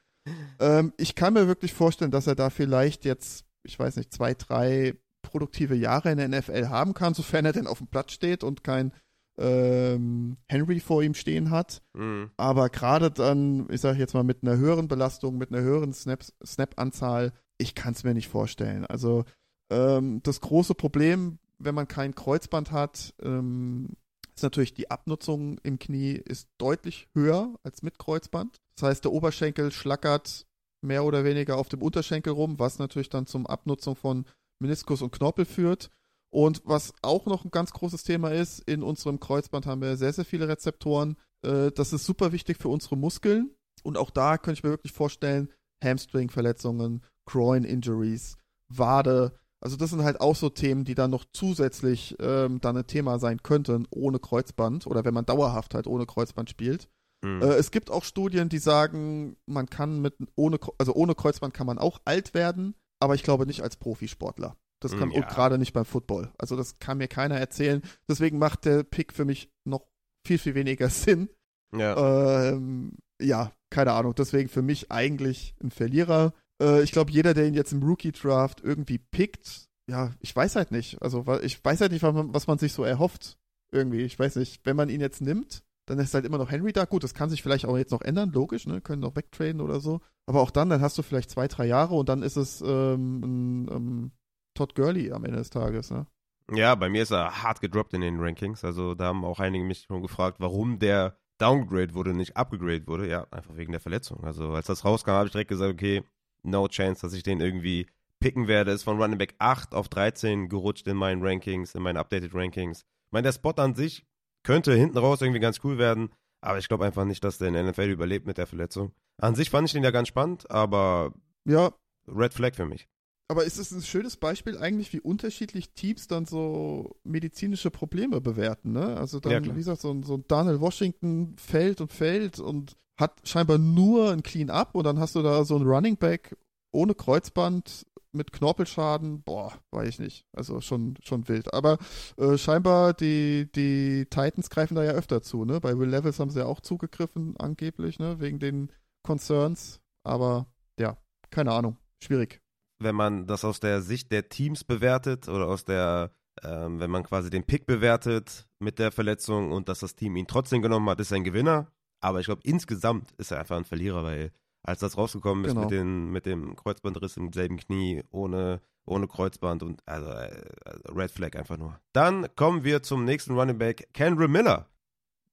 ähm, ich kann mir wirklich vorstellen, dass er da vielleicht jetzt, ich weiß nicht, zwei, drei produktive Jahre in der NFL haben kann, sofern er denn auf dem Platz steht und kein ähm, Henry vor ihm stehen hat. Mhm. Aber gerade dann, ich sage jetzt mal, mit einer höheren Belastung, mit einer höheren Snap-Anzahl, ich kann es mir nicht vorstellen. Also ähm, das große Problem, wenn man kein Kreuzband hat, ähm, ist natürlich die Abnutzung im Knie ist deutlich höher als mit Kreuzband. Das heißt, der Oberschenkel schlackert mehr oder weniger auf dem Unterschenkel rum, was natürlich dann zum Abnutzung von Meniskus und Knorpel führt. Und was auch noch ein ganz großes Thema ist, in unserem Kreuzband haben wir sehr, sehr viele Rezeptoren. Äh, das ist super wichtig für unsere Muskeln. Und auch da könnte ich mir wirklich vorstellen, Hamstring-Verletzungen, Groin-Injuries, Wade, also das sind halt auch so Themen, die dann noch zusätzlich ähm, dann ein Thema sein könnten, ohne Kreuzband oder wenn man dauerhaft halt ohne Kreuzband spielt. Mhm. Äh, es gibt auch Studien, die sagen, man kann mit ohne also ohne Kreuzband kann man auch alt werden, aber ich glaube nicht als Profisportler. Das kann ja. gerade nicht beim Football. Also das kann mir keiner erzählen. Deswegen macht der Pick für mich noch viel viel weniger Sinn. Ja. Ähm, ja, keine Ahnung. Deswegen für mich eigentlich ein Verlierer. Äh, ich glaube, jeder, der ihn jetzt im Rookie-Draft irgendwie pickt, ja, ich weiß halt nicht. Also, ich weiß halt nicht, was man, was man sich so erhofft. Irgendwie, ich weiß nicht. Wenn man ihn jetzt nimmt, dann ist halt immer noch Henry da. Gut, das kann sich vielleicht auch jetzt noch ändern, logisch, ne? Können noch wegtraden oder so. Aber auch dann, dann hast du vielleicht zwei, drei Jahre und dann ist es ähm, ähm, Todd Gurley am Ende des Tages, ne? Ja, bei mir ist er hart gedroppt in den Rankings. Also da haben auch einige mich schon gefragt, warum der downgrade wurde, nicht upgrade wurde. Ja, einfach wegen der Verletzung. Also als das rauskam, habe ich direkt gesagt, okay, no chance, dass ich den irgendwie picken werde. Ist von Running Back 8 auf 13 gerutscht in meinen Rankings, in meinen Updated Rankings. Ich meine, der Spot an sich könnte hinten raus irgendwie ganz cool werden, aber ich glaube einfach nicht, dass der in der NFL überlebt mit der Verletzung. An sich fand ich den ja ganz spannend, aber ja, Red Flag für mich. Aber ist es ein schönes Beispiel eigentlich, wie unterschiedlich Teams dann so medizinische Probleme bewerten, ne? Also dann, Ja, wie gesagt, so ein, so ein Daniel Washington fällt und fällt und hat scheinbar nur ein Clean-Up und dann hast du da so ein Running Back ohne Kreuzband mit Knorpelschaden, boah, weiß ich nicht. Also schon, schon wild. Aber äh, scheinbar die, die Titans greifen da ja öfter zu, ne? Bei Will Levels haben sie ja auch zugegriffen, angeblich, ne? Wegen den Concerns. Aber ja, keine Ahnung. Schwierig. Wenn man das aus der Sicht der Teams bewertet oder aus der, ähm, wenn man quasi den Pick bewertet mit der Verletzung und dass das Team ihn trotzdem genommen hat, ist er ein Gewinner. Aber ich glaube, insgesamt ist er einfach ein Verlierer, weil als das rausgekommen ist Genau. mit, den, mit dem Kreuzbandriss im selben Knie, ohne, ohne Kreuzband und also, äh, Red Flag einfach nur. Dann kommen wir zum nächsten Running Back, Kendra Miller.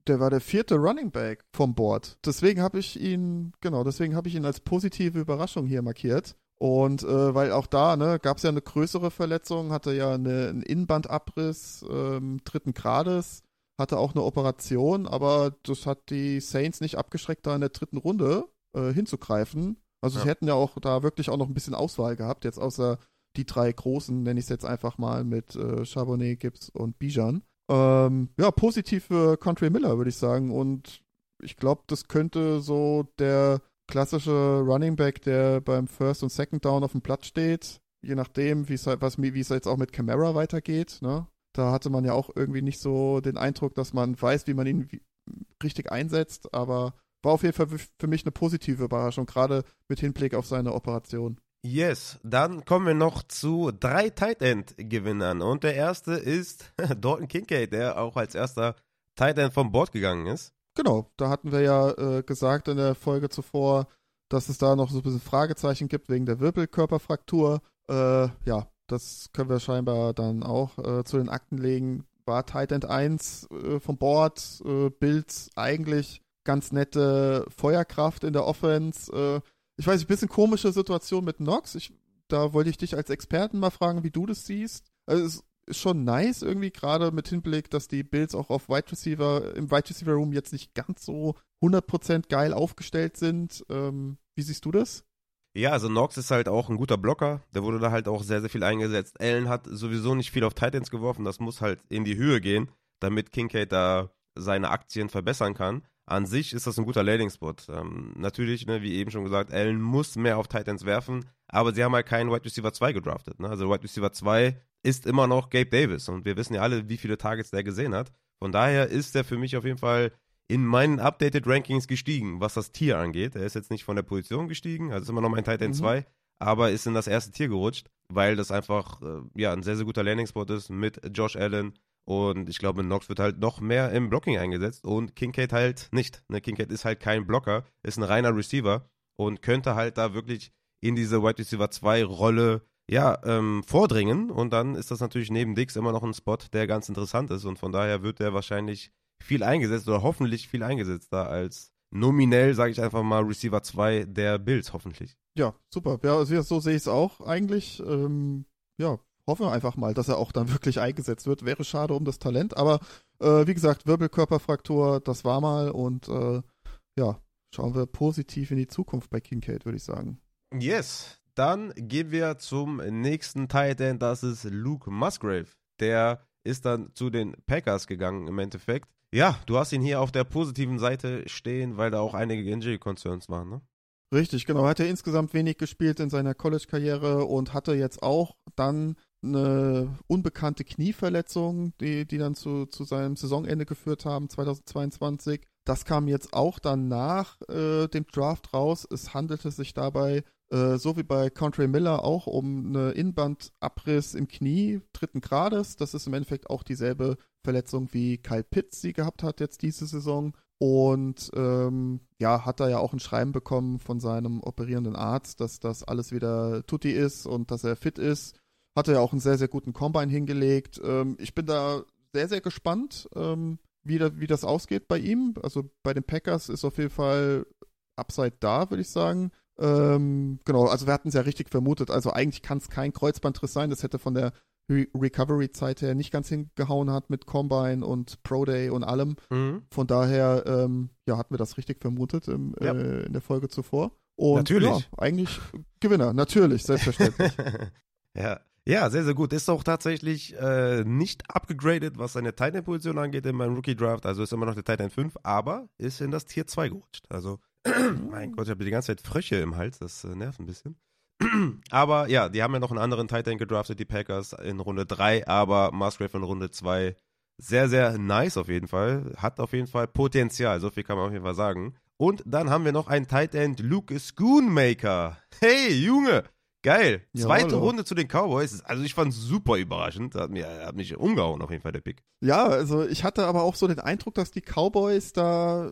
Der war der vierte Running Back vom Board. Deswegen habe ich ihn, genau, deswegen habe ich ihn als positive Überraschung hier markiert. Und äh, weil auch da, ne, gab es ja eine größere Verletzung, hatte ja eine, einen Innenbandabriss ähm, dritten Grades, hatte auch eine Operation, aber das hat die Saints nicht abgeschreckt, da in der dritten Runde äh, hinzugreifen. Also Ja. sie hätten ja auch da wirklich auch noch ein bisschen Auswahl gehabt, jetzt außer die drei großen, nenne ich es jetzt einfach mal, mit äh, Charbonnet, Gibbs und Bijan. Ähm, ja, positiv für Country Miller, würde ich sagen. Und ich glaube, das könnte so der klassische Running Back, der beim First und Second Down auf dem Platz steht, je nachdem, wie es halt, wie es jetzt auch mit Camara weitergeht, ne? Da hatte man ja auch irgendwie nicht so den Eindruck, dass man weiß, wie man ihn richtig einsetzt, aber war auf jeden Fall für, mich eine positive Überraschung, gerade mit Hinblick auf seine Operation. Yes, dann kommen wir noch zu drei Tight End Gewinnern und der erste ist Dalton Kincaid, der auch als erster Tight End vom Board gegangen ist. Genau, da hatten wir ja äh, gesagt in der Folge zuvor, dass es da noch so ein bisschen Fragezeichen gibt wegen der Wirbelkörperfraktur. Äh, ja, das können wir scheinbar dann auch äh, zu den Akten legen. War Tight End 1 äh, vom Board, äh, Bills eigentlich ganz nette Feuerkraft in der Offense. Äh, ich weiß, ein bisschen komische Situation mit Knox. Ich, da wollte ich dich als Experten mal fragen, wie du das siehst. Also es ist schon nice irgendwie, gerade mit Hinblick, dass die Bills auch auf Wide Receiver, im Wide Receiver Room jetzt nicht ganz so 100% geil aufgestellt sind. Ähm, wie siehst du das? Ja, also Knox ist halt auch ein guter Blocker. Der wurde da halt auch sehr, sehr viel eingesetzt. Allen hat sowieso nicht viel auf Titans geworfen. Das muss halt in die Höhe gehen, damit Kincaid da seine Aktien verbessern kann. An sich ist das ein guter Landing-Spot. Ähm, natürlich, ne, wie eben schon gesagt, Allen muss mehr auf Titans werfen, aber sie haben halt keinen Wide Receiver 2 gedraftet. Ne? Also Wide Receiver 2 ist immer noch Gabe Davis und wir wissen ja alle, wie viele Targets der gesehen hat. Von daher ist er für mich auf jeden Fall in meinen Updated Rankings gestiegen, was das Tier angeht. Er ist jetzt nicht von der Position gestiegen, also ist immer noch mein Tight End Mhm. 2, aber ist in das erste Tier gerutscht, weil das einfach äh, ja, ein sehr, sehr guter Landing-Spot ist mit Josh Allen. Und ich glaube, Knox wird halt noch mehr im Blocking eingesetzt und Kincaid halt nicht. Ne, Kincaid ist halt kein Blocker, ist ein reiner Receiver und könnte halt da wirklich in diese Wide Receiver 2 Rolle ja, ähm, vordringen. Und dann ist das natürlich neben Dix immer noch ein Spot, der ganz interessant ist. Und von daher wird er wahrscheinlich viel eingesetzt oder hoffentlich viel eingesetzt da als nominell, sage ich einfach mal, Receiver 2 der Bills, hoffentlich. Ja, super. Ja, also so sehe ich es auch eigentlich. Ähm, ja, hoffen wir einfach mal, dass er auch dann wirklich eingesetzt wird. Wäre schade um das Talent, aber äh, wie gesagt, Wirbelkörperfraktur, das war mal und äh, ja, schauen wir positiv in die Zukunft bei Kincaid, würde ich sagen. Yes, dann gehen wir zum nächsten Tight End, das ist Luke Musgrave. Der ist dann zu den Packers gegangen im Endeffekt. Ja, du hast ihn hier auf der positiven Seite stehen, weil da auch einige Injury-Concerns waren, ne? Richtig, genau. Hat er insgesamt wenig gespielt in seiner College-Karriere und hatte jetzt auch dann eine unbekannte Knieverletzung, die, die dann zu, zu seinem Saisonende geführt haben, 2022. Das kam jetzt auch dann nach äh, dem Draft raus. Es handelte sich dabei, äh, so wie bei Country Miller, auch um eine Innenbandabriss im Knie dritten Grades. Das ist im Endeffekt auch dieselbe Verletzung wie Kyle Pitts sie gehabt hat jetzt diese Saison. Und ähm, ja, hat er ja auch ein Schreiben bekommen von seinem operierenden Arzt, dass das alles wieder tutti ist und dass er fit ist. Hat er ja auch einen sehr, sehr guten Combine hingelegt. Ähm, ich bin da sehr, sehr gespannt, ähm, wie, da, wie das ausgeht bei ihm. Also bei den Packers ist auf jeden Fall Upside da, würde ich sagen. Ähm, genau, also wir hatten es ja richtig vermutet. Also eigentlich kann es kein Kreuzbandriss sein. Das hätte von der Re Recovery-Zeit her nicht ganz hingehauen hat mit Combine und Pro Day und allem. Mhm. Von daher, ähm, ja, hatten wir das richtig vermutet im, Ja. äh, in der Folge zuvor. Und Natürlich. Ja, eigentlich Gewinner, natürlich, selbstverständlich. Ja. Ja, sehr, sehr gut. Ist auch tatsächlich äh, nicht abgegradet, was seine Titan-Position angeht in meinem Rookie-Draft. Also ist immer noch der Titan 5, aber ist in das Tier 2 gerutscht. Also, mein Gott, ich habe die ganze Zeit Fröche im Hals. Das äh, nervt ein bisschen. aber ja, die haben ja noch einen anderen Titan gedraftet, die Packers, in Runde 3, aber Musgrave in Runde 2. Sehr, sehr nice auf jeden Fall. Hat auf jeden Fall Potenzial, so viel kann man auf jeden Fall sagen. Und dann haben wir noch einen Tight End, Luke Schoonmaker. Hey, Junge! Geil. Zweite Jawohl. Runde zu den Cowboys. Also ich fand es super überraschend. Hat, mir, hat mich umgehauen auf jeden Fall der Pick. Ja, also ich hatte aber auch so den Eindruck, dass die Cowboys da,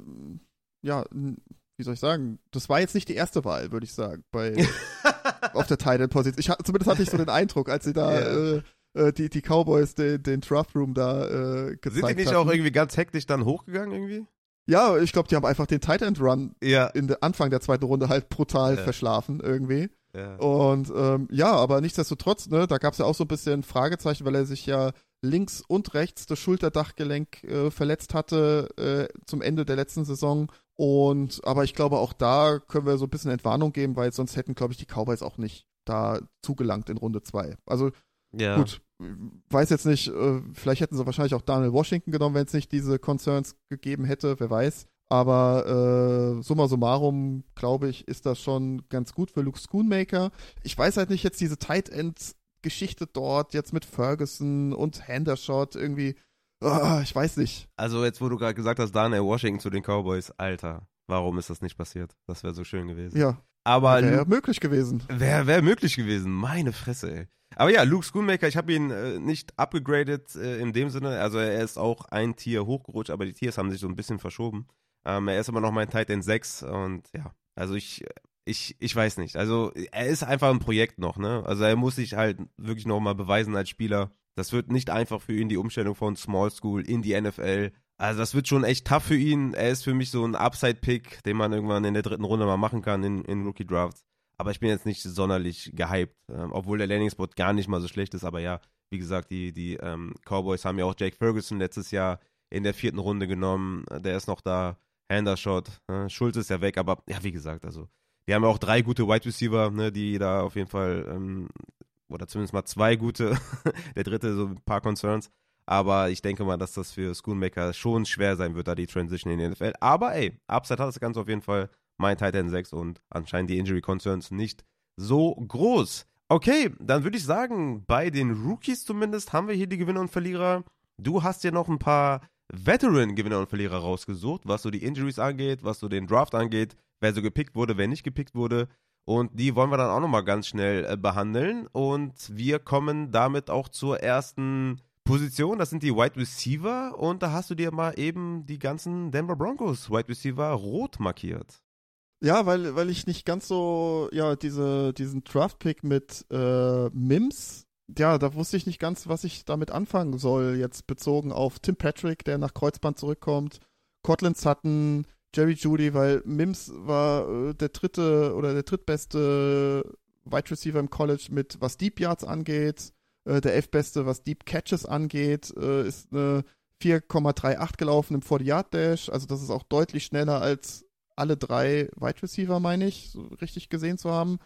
ja, wie soll ich sagen, das war jetzt nicht die erste Wahl, würde ich sagen, bei auf der Title-Position. Ich, zumindest hatte ich so den Eindruck, als sie da yeah. äh, äh, die, die Cowboys den, den Draft Room da äh, gezeigt haben. Sind die nicht hatten. auch irgendwie ganz hektisch dann hochgegangen irgendwie? Ja, ich glaube, die haben einfach den Tight End Run ja. in der Anfang der zweiten Runde halt brutal ja. verschlafen irgendwie. Ja. Und ähm, ja, aber nichtsdestotrotz, ne, da gab es ja auch so ein bisschen Fragezeichen, weil er sich ja links und rechts das Schulterdachgelenk äh, verletzt hatte äh, zum Ende der letzten Saison. Und aber ich glaube, auch da können wir so ein bisschen Entwarnung geben, weil sonst hätten, glaube ich, die Cowboys auch nicht da zugelangt in Runde 2. Also ja. gut, weiß jetzt nicht, äh, vielleicht hätten sie wahrscheinlich auch Daniel Washington genommen, wenn es nicht diese Concerns gegeben hätte, wer weiß. Aber äh, summa summarum, glaube ich, ist das schon ganz gut für Luke Schoonmaker. Ich weiß halt nicht jetzt diese Tight End Geschichte dort jetzt mit Ferguson und Handershot irgendwie. Oh, ich weiß nicht. Also jetzt, wo du gerade gesagt hast, Daniel Washington zu den Cowboys, Alter, warum ist das nicht passiert? Das wäre so schön gewesen. Ja. Aber wäre möglich gewesen. Wäre wär möglich gewesen. Meine Fresse, ey. Aber ja, Luke Schoonmaker, ich habe ihn äh, nicht abgegradet äh, in dem Sinne. Also er ist auch ein Tier hochgerutscht, aber die Tiers haben sich so ein bisschen verschoben. Ähm, er ist immer noch mein Titan 6 und ja, also ich, ich, ich weiß nicht. Also er ist einfach ein Projekt noch, ne? Also er muss sich halt wirklich nochmal beweisen als Spieler. Das wird nicht einfach für ihn, die Umstellung von Small School in die NFL. Also das wird schon echt tough für ihn. Er ist für mich so ein Upside-Pick, den man irgendwann in der dritten Runde mal machen kann in, in Rookie-Drafts. Aber ich bin jetzt nicht sonderlich gehypt, ähm, obwohl der Landing-Spot gar nicht mal so schlecht ist. Aber ja, wie gesagt, die, die ähm, Cowboys haben ja auch Jake Ferguson letztes Jahr in der vierten Runde genommen. Der ist noch da. Handershot. Ne? Schulz ist ja weg, aber ja, wie gesagt, also die haben ja auch drei gute Wide Receiver, ne, die da auf jeden Fall, ähm, oder zumindest mal zwei gute, der dritte so ein paar Concerns. Aber ich denke mal, dass das für Schoonmaker schon schwer sein wird, da die Transition in die NFL. Aber ey, Upside hat das Ganze auf jeden Fall mein Titan 6 und anscheinend die Injury Concerns nicht so groß. Okay, dann würde ich sagen, bei den Rookies zumindest haben wir hier die Gewinner und Verlierer. Du hast ja noch ein paar Veteran-Gewinner und Verlierer rausgesucht, was so die Injuries angeht, was so den Draft angeht, wer so gepickt wurde, wer nicht gepickt wurde. Und die wollen wir dann auch nochmal ganz schnell äh, behandeln. Und wir kommen damit auch zur ersten Position. Das sind die Wide Receiver. Und da hast du dir mal eben die ganzen Denver Broncos Wide Receiver rot markiert. Ja, weil, weil ich nicht ganz so, ja, diese, diesen Draft-Pick mit äh, Mims, ja, da wusste ich nicht ganz, was ich damit anfangen soll, jetzt bezogen auf Tim Patrick, der nach Kreuzband zurückkommt, Cortland Sutton, Jerry Judy, weil Mims war äh, der dritte oder der drittbeste Wide Receiver im College mit, was Deep Yards angeht, äh, der elfbeste, was Deep Catches angeht, äh, ist eine 4,38 gelaufen im 40-Yard-Dash, also das ist auch deutlich schneller als alle drei Wide Receiver, meine ich, so richtig gesehen zu haben.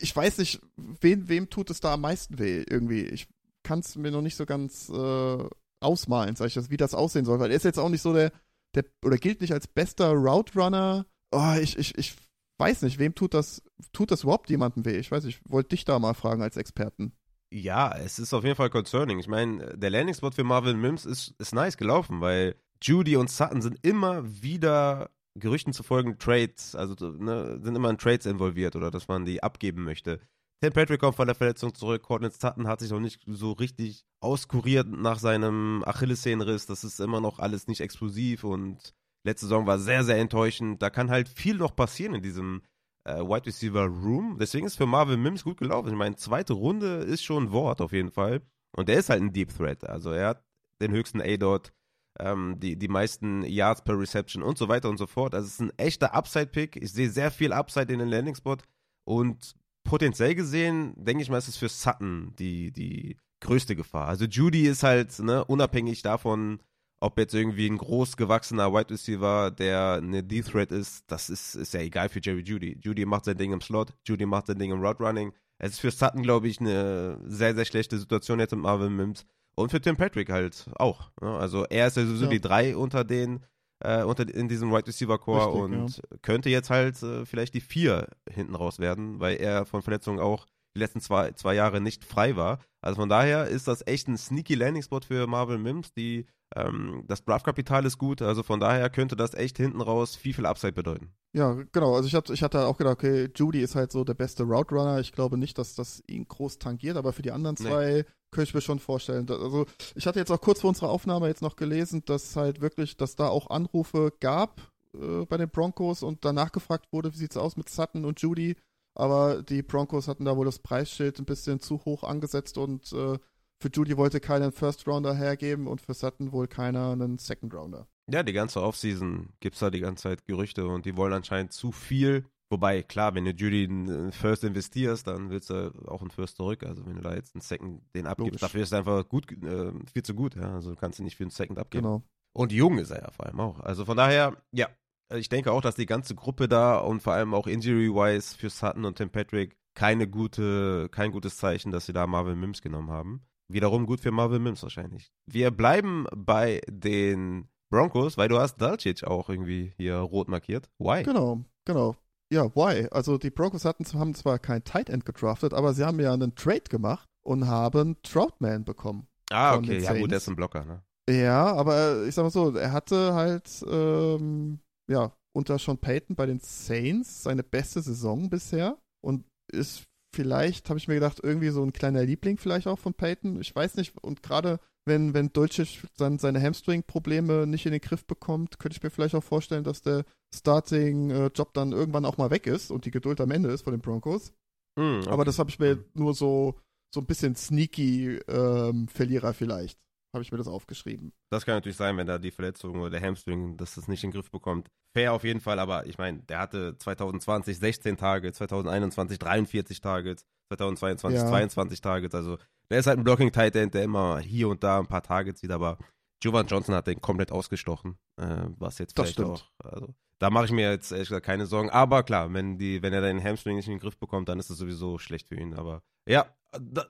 Ich weiß nicht, wen, wem tut es da am meisten weh irgendwie. Ich kann es mir noch nicht so ganz äh, ausmalen, sag ich das, wie das aussehen soll, weil er ist jetzt auch nicht so der, der oder gilt nicht als bester Route Runner. Oh, ich, ich, ich weiß nicht, wem tut das, tut das überhaupt jemandem weh? Ich weiß, ich wollte dich da mal fragen als Experten. Ja, es ist auf jeden Fall concerning. Ich meine, der Landing-Spot für Marvin Mims ist, ist nice gelaufen, weil Judy und Sutton sind immer wieder Gerüchten zu folgen Trades, also ne, sind immer in Trades involviert oder dass man die abgeben möchte. Tim Patrick kommt von der Verletzung zurück, Courtney Sutton hat sich noch nicht so richtig auskuriert nach seinem Achillessehnenriss. Das ist immer noch alles nicht explosiv und letzte Saison war sehr, sehr enttäuschend. Da kann halt viel noch passieren in diesem äh, Wide Receiver Room. Deswegen ist für Marvin Mims gut gelaufen. Ich meine, zweite Runde ist schon ein Wort auf jeden Fall. Und der ist halt ein Deep Threat. Also er hat den höchsten A-Dot ähm, die, die meisten Yards per Reception und so weiter und so fort. Also es ist ein echter Upside-Pick. Ich sehe sehr viel Upside in den Landing-Spot und potenziell gesehen, denke ich mal, ist es für Sutton die, die größte Gefahr. Also Judy ist halt ne, unabhängig davon, ob jetzt irgendwie ein groß gewachsener Wide Receiver, der eine D-Threat ist, das ist, ist ja egal für Jerry Judy. Judy macht sein Ding im Slot, Judy macht sein Ding im Route Running. Es ist für Sutton, glaube ich, eine sehr, sehr schlechte Situation jetzt mit Marvin Mims. Und für Tim Patrick halt auch. Ne? Also er ist ja sowieso ja. die drei unter den, äh, unter in diesem Wide right Receiver Core Richtig, und ja. könnte jetzt halt äh, vielleicht die vier hinten raus werden, weil er von Verletzungen auch die letzten zwei, zwei Jahre nicht frei war. Also von daher ist das echt ein sneaky Landing Spot für Marvel Mims, die ähm, das Draftkapital ist gut, also von daher könnte das echt hinten raus viel, viel Upside bedeuten. Ja, genau. Also ich, hab, ich hatte auch gedacht, okay, Judy ist halt so der beste Route Runner. Ich glaube nicht, dass das ihn groß tangiert, aber für die anderen zwei nee. Könnte ich mir schon vorstellen. Also ich hatte jetzt auch kurz vor unserer Aufnahme jetzt noch gelesen, dass halt wirklich, dass da auch Anrufe gab äh, bei den Broncos und danach gefragt wurde, wie sieht's aus mit Sutton und Judy. Aber die Broncos hatten da wohl das Preisschild ein bisschen zu hoch angesetzt und äh, für Judy wollte keiner einen First Rounder hergeben und für Sutton wohl keiner einen Second Rounder. Ja, die ganze Offseason gibt es da die ganze Zeit Gerüchte und die wollen anscheinend zu viel. Wobei, klar, wenn du Judy einen First investierst, dann willst du auch einen First zurück. Also wenn du da jetzt einen Second den abgibst, Logisch. dafür ist er einfach gut, äh, viel zu gut. Ja? Also kannst du nicht für einen Second abgeben. Genau. Und jung ist er ja vor allem auch. Also von daher, ja, ich denke auch, dass die ganze Gruppe da und vor allem auch injury-wise für Sutton und Tim Patrick keine gute, kein gutes Zeichen, dass sie da Marvin Mims genommen haben. Wiederum gut für Marvin Mims wahrscheinlich. Wir bleiben bei den Broncos, weil du hast Dalcic auch irgendwie hier rot markiert. Why? Genau, genau. Ja, why? Also die Broncos hatten, haben zwar kein Tight End gedraftet, aber sie haben ja einen Trade gemacht und haben Troutman bekommen. Ah, okay, ja gut, der ist ein Blocker, ne? Ja, aber ich sag mal so, er hatte halt, ähm, ja, unter Sean Payton bei den Saints seine beste Saison bisher und ist vielleicht, habe ich mir gedacht, irgendwie so ein kleiner Liebling vielleicht auch von Peyton. Ich weiß nicht. Und gerade wenn, wenn Dolcic dann seine Hamstring-Probleme nicht in den Griff bekommt, könnte ich mir vielleicht auch vorstellen, dass der Starting-Job dann irgendwann auch mal weg ist und die Geduld am Ende ist von den Broncos. Mm, okay. Aber das habe ich mir nur so, so ein bisschen sneaky ähm, Verlierer vielleicht habe ich mir das aufgeschrieben. Das kann natürlich sein, wenn da die Verletzung oder der Hamstring, dass das nicht in den Griff bekommt. Fair auf jeden Fall, aber ich meine, der hatte 2020 16 Tage, 2021 43 Tage, 2022 ja. 22 Tage. Also der ist halt ein Blocking Tight End, der immer hier und da ein paar Tage zieht, aber Jovan Johnson hat den komplett ausgestochen, äh, was jetzt vielleicht auch. Also, da mache ich mir jetzt ehrlich gesagt keine Sorgen. Aber klar, wenn, die, wenn er den Hamstring nicht in den Griff bekommt, dann ist das sowieso schlecht für ihn. Aber ja,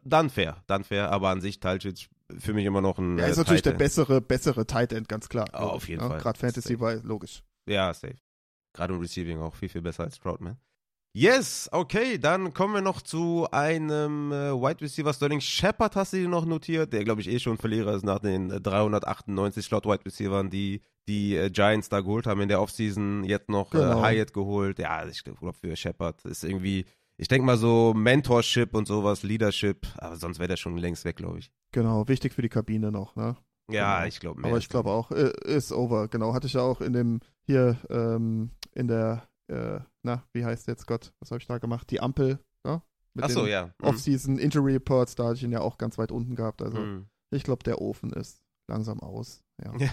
dann fair, dann fair. Aber an sich Talcic für mich immer noch ein. Er äh, ist natürlich der bessere, bessere Tight End, ganz klar. Oh, auf jeden ja, Fall. Gerade Fantasy war logisch. Ja, safe. Gerade im Receiving auch viel, viel besser als Troutman. Yes, okay, dann kommen wir noch zu einem äh, Wide Receiver. Sterling Shepard hast du dir noch notiert, der glaube ich eh schon Verlierer ist nach den 398 Slot Wide Receivers, die die äh, Giants da geholt haben in der Offseason. Jetzt noch äh, genau. äh, Hyatt geholt. Ja, ich glaube für Shepard ist irgendwie, ich denke mal so Mentorship und sowas, Leadership, aber sonst wäre der schon längst weg, glaube ich. Genau, wichtig für die Kabine noch, ne? Ja, genau. ich glaube Aber ich glaube auch, äh, ist over, genau. Hatte ich ja auch in dem, hier, ähm, in der, äh, na, wie heißt jetzt Gott? Was habe ich da gemacht? Die Ampel, ne? Mit Ach so, ja. Mhm. Off-Season Injury Reports, da hatte ich ihn ja auch ganz weit unten gehabt. Also, mhm. ich glaube, der Ofen ist langsam aus. Ja. ja.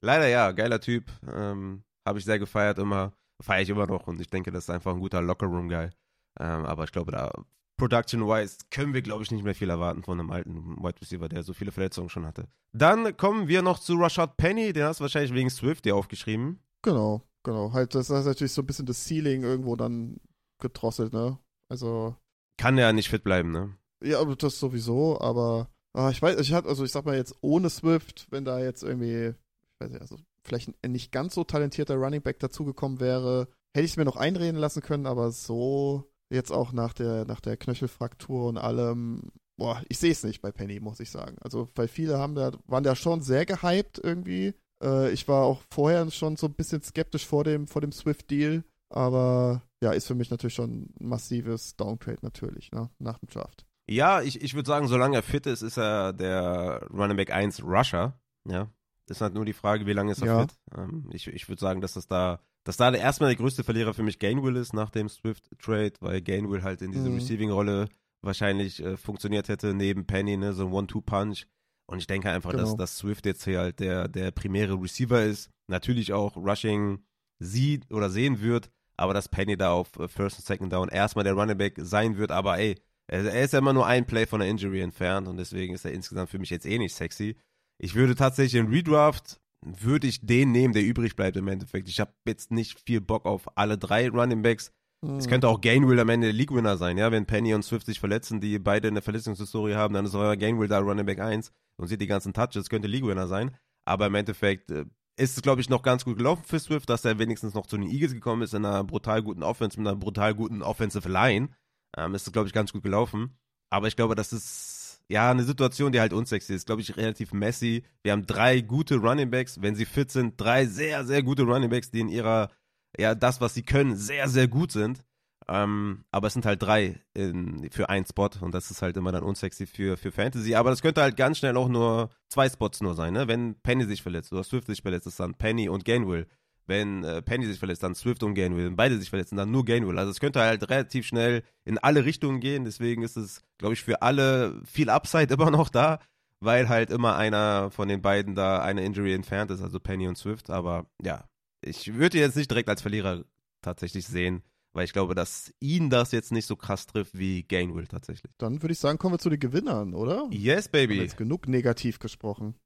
Leider ja, geiler Typ. Ähm, habe ich sehr gefeiert immer. Feiere ich immer noch und ich denke, das ist einfach ein guter Locker-Room-Guy. Ähm, aber ich glaube, da Production-wise können wir, glaube ich, nicht mehr viel erwarten von einem alten Wide Receiver, der so viele Verletzungen schon hatte. Dann kommen wir noch zu Rashad Penny, den hast du wahrscheinlich wegen Swift dir aufgeschrieben. Genau, genau. Halt, das ist natürlich so ein bisschen das Ceiling irgendwo dann gedrosselt, ne? Also. Kann ja nicht fit bleiben, ne? Ja, das sowieso, aber ah, ich weiß, ich hatte, also ich sag mal jetzt ohne Swift, wenn da jetzt irgendwie, ich weiß nicht, also vielleicht ein nicht ganz so talentierter Running Back dazugekommen wäre, hätte ich es mir noch einreden lassen können, aber so Jetzt auch nach der, nach der Knöchelfraktur und allem. Boah, ich sehe es nicht bei Penny, muss ich sagen. Also, weil viele haben da, waren da schon sehr gehypt irgendwie. Äh, ich war auch vorher schon so ein bisschen skeptisch vor dem, vor dem Swift-Deal. Aber ja, ist für mich natürlich schon ein massives Downgrade natürlich, ne, nach dem Draft. Ja, ich, ich würde sagen, solange er fit ist, ist er der Running Back 1 Rusher. Ja. Ist halt nur die Frage, wie lange ist er ja. fit. Ähm, ich ich würde sagen, dass das da dass da erstmal der größte Verlierer für mich Gainwell ist nach dem Swift-Trade, weil Gainwell halt in dieser mhm. Receiving-Rolle wahrscheinlich äh, funktioniert hätte neben Penny, ne, so ein One-Two-Punch. Und ich denke einfach, genau. dass, dass Swift jetzt hier halt der, der primäre Receiver ist. Natürlich auch Rushing sieht oder sehen wird, aber dass Penny da auf äh, First und Second Down erstmal der Running Back sein wird. Aber ey, er ist ja immer nur ein Play von der Injury entfernt und deswegen ist er insgesamt für mich jetzt eh nicht sexy. Ich würde tatsächlich in Redraft würde ich den nehmen, der übrig bleibt im Endeffekt. Ich habe jetzt nicht viel Bock auf alle drei Running Backs. Es hm. könnte auch Gainwell am Ende der League-Winner sein, ja, wenn Penny und Swift sich verletzen, die beide eine Verletzungshistorie haben, dann ist euer Gainwell da Running Back 1 und sieht die ganzen Touches, könnte League-Winner sein. Aber im Endeffekt äh, ist es, glaube ich, noch ganz gut gelaufen für Swift, dass er wenigstens noch zu den Eagles gekommen ist in einer brutal guten Offense, mit einer brutal guten Offensive Line. Ähm, ist es, glaube ich, ganz gut gelaufen. Aber ich glaube, das ist ja eine Situation, die halt unsexy ist. Glaube ich, relativ messy. Wir haben drei gute Running Backs, wenn sie fit sind, drei sehr, sehr gute Running Backs, die in ihrer, ja, das, was sie können, sehr, sehr gut sind. Ähm, aber es sind halt drei in, für einen Spot und das ist halt immer dann unsexy für, für Fantasy. Aber das könnte halt ganz schnell auch nur zwei Spots nur sein, ne? Wenn Penny sich verletzt oder Swift sich verletzt, ist dann Penny und Gainwell. Wenn äh, Penny sich verletzt, dann Swift und Gainwell. Wenn beide sich verletzen, dann nur Gainwell. Also es könnte halt relativ schnell in alle Richtungen gehen. Deswegen ist es, glaube ich, für alle viel Upside immer noch da, weil halt immer einer von den beiden da eine Injury entfernt ist, also Penny und Swift. Aber ja, ich würde jetzt nicht direkt als Verlierer tatsächlich sehen, weil ich glaube, dass ihn das jetzt nicht so krass trifft wie Gainwell tatsächlich. Dann würde ich sagen, kommen wir zu den Gewinnern, oder? Yes, baby. Haben jetzt genug negativ gesprochen.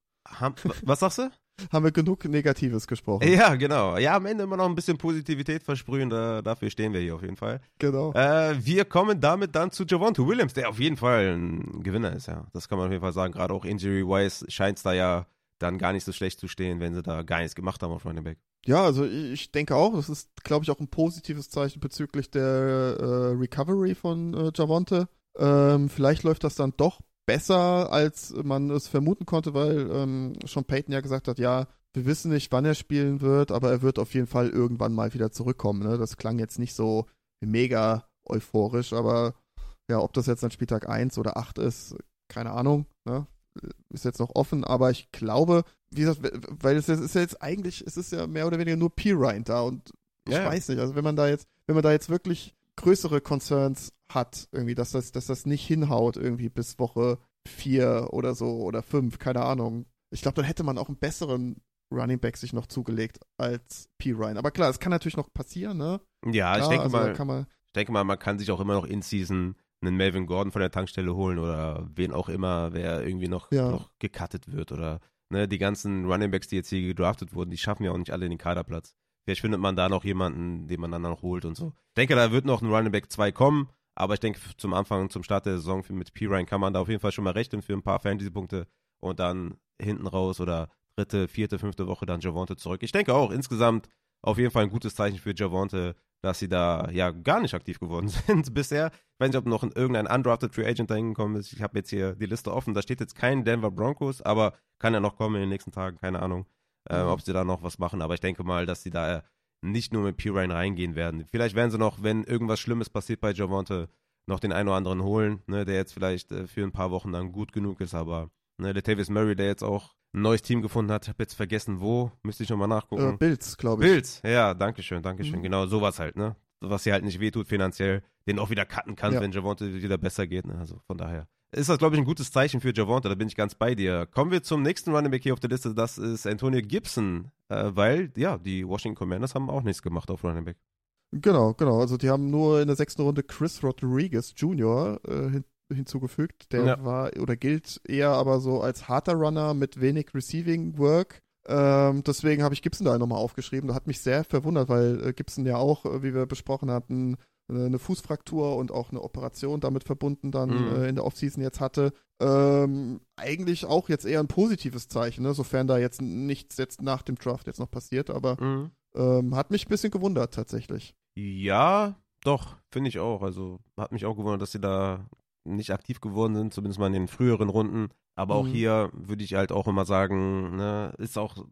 Was sagst du? Haben wir genug Negatives gesprochen. Ja, genau. Ja, am Ende immer noch ein bisschen Positivität versprühen, da, dafür stehen wir hier auf jeden Fall. Genau. Äh, wir kommen damit dann zu Javonte Williams, der auf jeden Fall ein Gewinner ist, ja. Das kann man auf jeden Fall sagen. Gerade auch Injury-wise scheint es da ja dann gar nicht so schlecht zu stehen, wenn sie da gar nichts gemacht haben auf Running Back. Ja, also ich denke auch, das ist, glaube ich, auch ein positives Zeichen bezüglich der äh, Recovery von äh, Javonte. Ähm, vielleicht läuft das dann doch besser, als man es vermuten konnte, weil ähm, Sean Payton ja gesagt hat, ja, wir wissen nicht, wann er spielen wird, aber er wird auf jeden Fall irgendwann mal wieder zurückkommen. Ne? Das klang jetzt nicht so mega euphorisch, aber ja, ob das jetzt an Spieltag 1 oder 8 ist, keine Ahnung. Ne? Ist jetzt noch offen, aber ich glaube, wie gesagt, weil es ist ja jetzt eigentlich, es ist ja mehr oder weniger nur P-Ryan da und ich ja. weiß nicht, also wenn man da jetzt, wenn man da jetzt wirklich größere Concerns hat, irgendwie, dass das, dass das nicht hinhaut, irgendwie bis Woche vier oder so oder fünf, keine Ahnung. Ich glaube, dann hätte man auch einen besseren Running Back sich noch zugelegt als P. Ryan. Aber klar, es kann natürlich noch passieren, ne? Ja, klar, ich denke also mal, ich denke mal, man kann sich auch immer noch in Season einen Melvin Gordon von der Tankstelle holen oder wen auch immer, wer irgendwie noch, ja. noch gecuttet wird oder ne, die ganzen Running Backs, die jetzt hier gedraftet wurden, die schaffen ja auch nicht alle den Kaderplatz. Vielleicht findet man da noch jemanden, den man dann noch holt und so. Ich denke, da wird noch ein Running Back 2 kommen, aber ich denke, zum Anfang, zum Start der Saison mit P. Ryan kann man da auf jeden Fall schon mal rechnen für ein paar Fantasy-Punkte und dann hinten raus oder dritte, vierte, fünfte Woche dann Javonte zurück. Ich denke auch insgesamt auf jeden Fall ein gutes Zeichen für Javonte, dass sie da ja gar nicht aktiv geworden sind bisher. Ich weiß nicht, ob noch irgendein undrafted Free Agent da hingekommen ist. Ich habe jetzt hier die Liste offen. Da steht jetzt kein Denver Broncos, aber kann ja noch kommen in den nächsten Tagen. Keine Ahnung, äh, mhm. ob sie da noch was machen. Aber ich denke mal, dass sie da nicht nur mit Pirine reingehen werden. Vielleicht werden sie noch, wenn irgendwas Schlimmes passiert bei Javonte, noch den einen oder anderen holen, ne, der jetzt vielleicht äh, für ein paar Wochen dann gut genug ist. Aber ne, Latavius Murray, der jetzt auch ein neues Team gefunden hat, habe jetzt vergessen, wo, müsste ich nochmal nachgucken. Äh, Bills, glaube ich. Bills, ja, danke schön, danke schön. Mhm. Genau, sowas halt, ne? Was hier halt nicht wehtut finanziell, den auch wieder cutten kann, ja. wenn Javonte wieder besser geht. Ne? Also von daher ist das, glaube ich, ein gutes Zeichen für Javonte, da bin ich ganz bei dir. Kommen wir zum nächsten Running Back hier auf der Liste, das ist Antonio Gibson, äh, weil, ja, die Washington Commanders haben auch nichts gemacht auf Running Back. Genau, genau. Also die haben nur in der sechsten Runde Chris Rodriguez Jr. Äh, hin hinzugefügt. Der ja. war oder gilt eher aber so als harter Runner mit wenig Receiving Work. Ähm, deswegen habe ich Gibson da nochmal aufgeschrieben. Das hat mich sehr verwundert, weil äh, Gibson ja auch, äh, wie wir besprochen hatten, eine Fußfraktur und auch eine Operation damit verbunden dann mhm. äh, in der Offseason jetzt hatte. Ähm, eigentlich auch jetzt eher ein positives Zeichen, ne? sofern da jetzt nichts jetzt nach dem Draft jetzt noch passiert, aber mhm. ähm, hat mich ein bisschen gewundert tatsächlich. Ja, doch, finde ich auch. Also hat mich auch gewundert, dass sie da nicht aktiv geworden sind, zumindest mal in den früheren Runden. Aber auch mhm. hier würde ich halt auch immer sagen, ne, ist auch,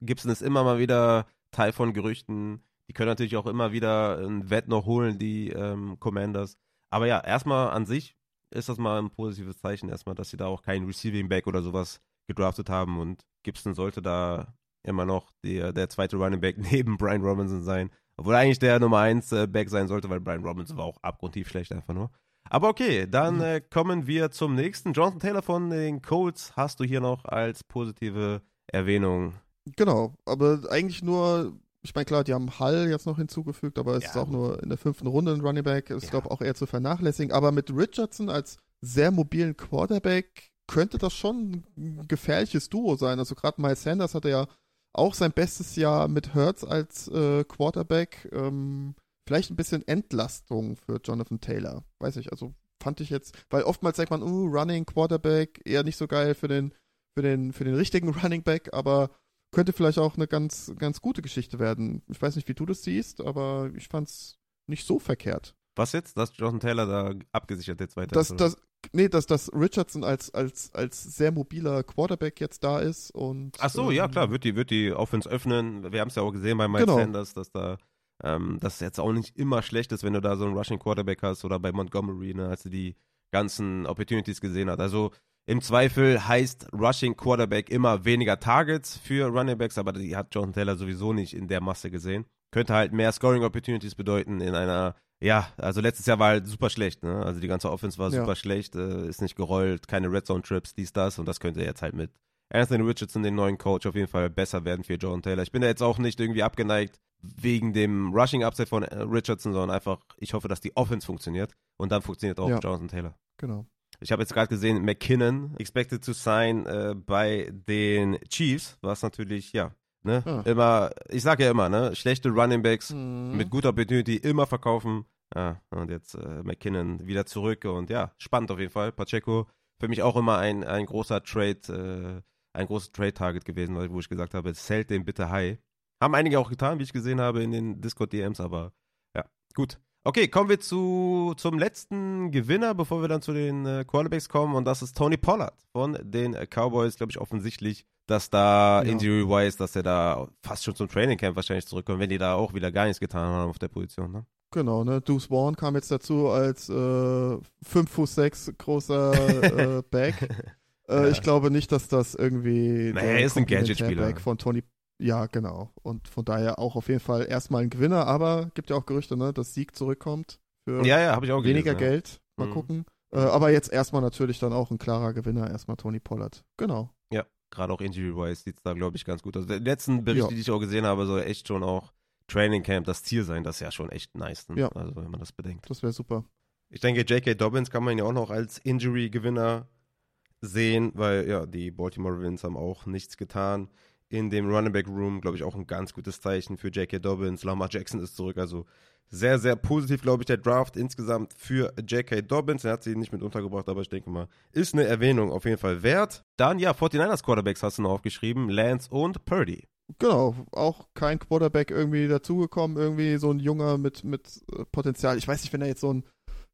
Gibson ist immer mal wieder Teil von Gerüchten. Die können natürlich auch immer wieder ein Wett noch holen, die ähm, Commanders. Aber ja, erstmal an sich ist das mal ein positives Zeichen, erstmal, dass sie da auch keinen Receiving Back oder sowas gedraftet haben und Gibson sollte da immer noch der, der zweite Running Back neben Brian Robinson sein. Obwohl eigentlich der Nummer 1 äh, Back sein sollte, weil Brian Robinson war auch abgrundtief schlecht einfach nur. Aber okay, dann mhm. äh, kommen wir zum nächsten. Jonathan Taylor von den Colts hast du hier noch als positive Erwähnung. Genau, aber eigentlich nur, ich meine, klar, die haben Hall jetzt noch hinzugefügt, aber es ja. ist auch nur in der fünften Runde ein Running Back. Ist, ja. glaube auch eher zu vernachlässigen. Aber mit Richardson als sehr mobilen Quarterback könnte das schon ein gefährliches Duo sein. Also gerade Miles Sanders hatte ja auch sein bestes Jahr mit Hertz als äh, Quarterback. Ähm, vielleicht ein bisschen Entlastung für Jonathan Taylor. Weiß ich, also fand ich jetzt, weil oftmals sagt man, uh, Running Quarterback eher nicht so geil für den, für den, für den richtigen Running Back, aber könnte vielleicht auch eine ganz, ganz gute Geschichte werden. Ich weiß nicht, wie du das siehst, aber ich fand's nicht so verkehrt. Was jetzt? Dass Jonathan Taylor da abgesichert jetzt weiter dass, ist? dass, nee, dass, dass Richardson als, als, als sehr mobiler Quarterback jetzt da ist und. Ach so, ja ähm, klar, wird die, wird die Offense öffnen. Wir haben es ja auch gesehen bei Mike Genau. Sanders, dass da ähm, das jetzt auch nicht immer schlecht ist, wenn du da so einen Rushing Quarterback hast oder bei Montgomery, ne, als du die ganzen Opportunities gesehen hast. Also im Zweifel heißt Rushing Quarterback immer weniger Targets für Running Backs, aber die hat Jonathan Taylor sowieso nicht in der Masse gesehen. Könnte halt mehr Scoring Opportunities bedeuten in einer, ja, also letztes Jahr war halt super schlecht, ne? Also die ganze Offense war Ja. super schlecht, äh, ist nicht gerollt, keine Red Zone Trips, dies, das und das könnte jetzt halt mit Anthony Richardson, den neuen Coach, auf jeden Fall besser werden für Jonathan Taylor. Ich bin da jetzt auch nicht irgendwie abgeneigt wegen dem Rushing Upset von äh, Richardson, sondern einfach, ich hoffe, dass die Offense funktioniert und dann funktioniert auch Ja. Jonathan Taylor. Genau. Ich habe jetzt gerade gesehen, McKinnon expected to sign äh, bei den Chiefs, was natürlich, ja, ne, Ah. immer, ich sage ja immer, ne, schlechte Running Backs Mhm. mit guter Opportunity immer verkaufen. Ja, und jetzt äh, McKinnon wieder zurück und ja, spannend auf jeden Fall. Pacheco für mich auch immer ein, ein großer Trade, äh, ein großes Trade-Target gewesen, wo ich gesagt habe, zählt den bitte high. Haben einige auch getan, wie ich gesehen habe in den Discord-DMs, aber ja, gut. Okay, kommen wir zu, zum letzten Gewinner, bevor wir dann zu den äh, Quarterbacks kommen. Und das ist Tony Pollard von den Cowboys. Glaube ich, offensichtlich, dass da Ja. injury-wise, dass er da fast schon zum Training Camp wahrscheinlich zurückkommt, wenn die da auch wieder gar nichts getan haben auf der Position. Ne? Genau, ne? Deuce Vaughn kam jetzt dazu als äh, 5 Fuß 6 großer äh, Back. Äh, Ja. Ich glaube nicht, dass das irgendwie Naja, er ist ein Gadget-Spieler. Von Tony. Ja, genau. Und von daher auch auf jeden Fall erstmal ein Gewinner, aber gibt ja auch Gerüchte, ne, dass Sieg zurückkommt für Ja, ja, habe ich auch gelesen. weniger ja. Geld. Mal Mhm. gucken. Äh, aber jetzt erstmal natürlich dann auch ein klarer Gewinner, erstmal Tony Pollard. Genau. Ja, gerade auch Injury-wise sieht es da, glaube ich, ganz gut aus. Die letzten Berichte, Ja. die ich auch gesehen habe, soll echt schon auch Training Camp das Ziel sein. Das ist ja schon echt nice. Ne? Ja. Also, wenn man das bedenkt. Das wäre super. Ich denke, J.K. Dobbins kann man ja auch noch als Injury-Gewinner sehen, weil ja, die Baltimore Ravens haben auch nichts getan. In dem Running Back Room, glaube ich, auch ein ganz gutes Zeichen für J.K. Dobbins. Lamar Jackson ist zurück, also sehr, sehr positiv, glaube ich, der Draft insgesamt für J.K. Dobbins. Er hat sie nicht mit untergebracht, aber ich denke mal, ist eine Erwähnung auf jeden Fall wert. Dann, ja, 49ers Quarterbacks hast du noch aufgeschrieben, Lance und Purdy. Genau, auch kein Quarterback irgendwie dazugekommen, irgendwie so ein Junger mit, mit äh, Potenzial. Ich weiß nicht, wenn er jetzt so ein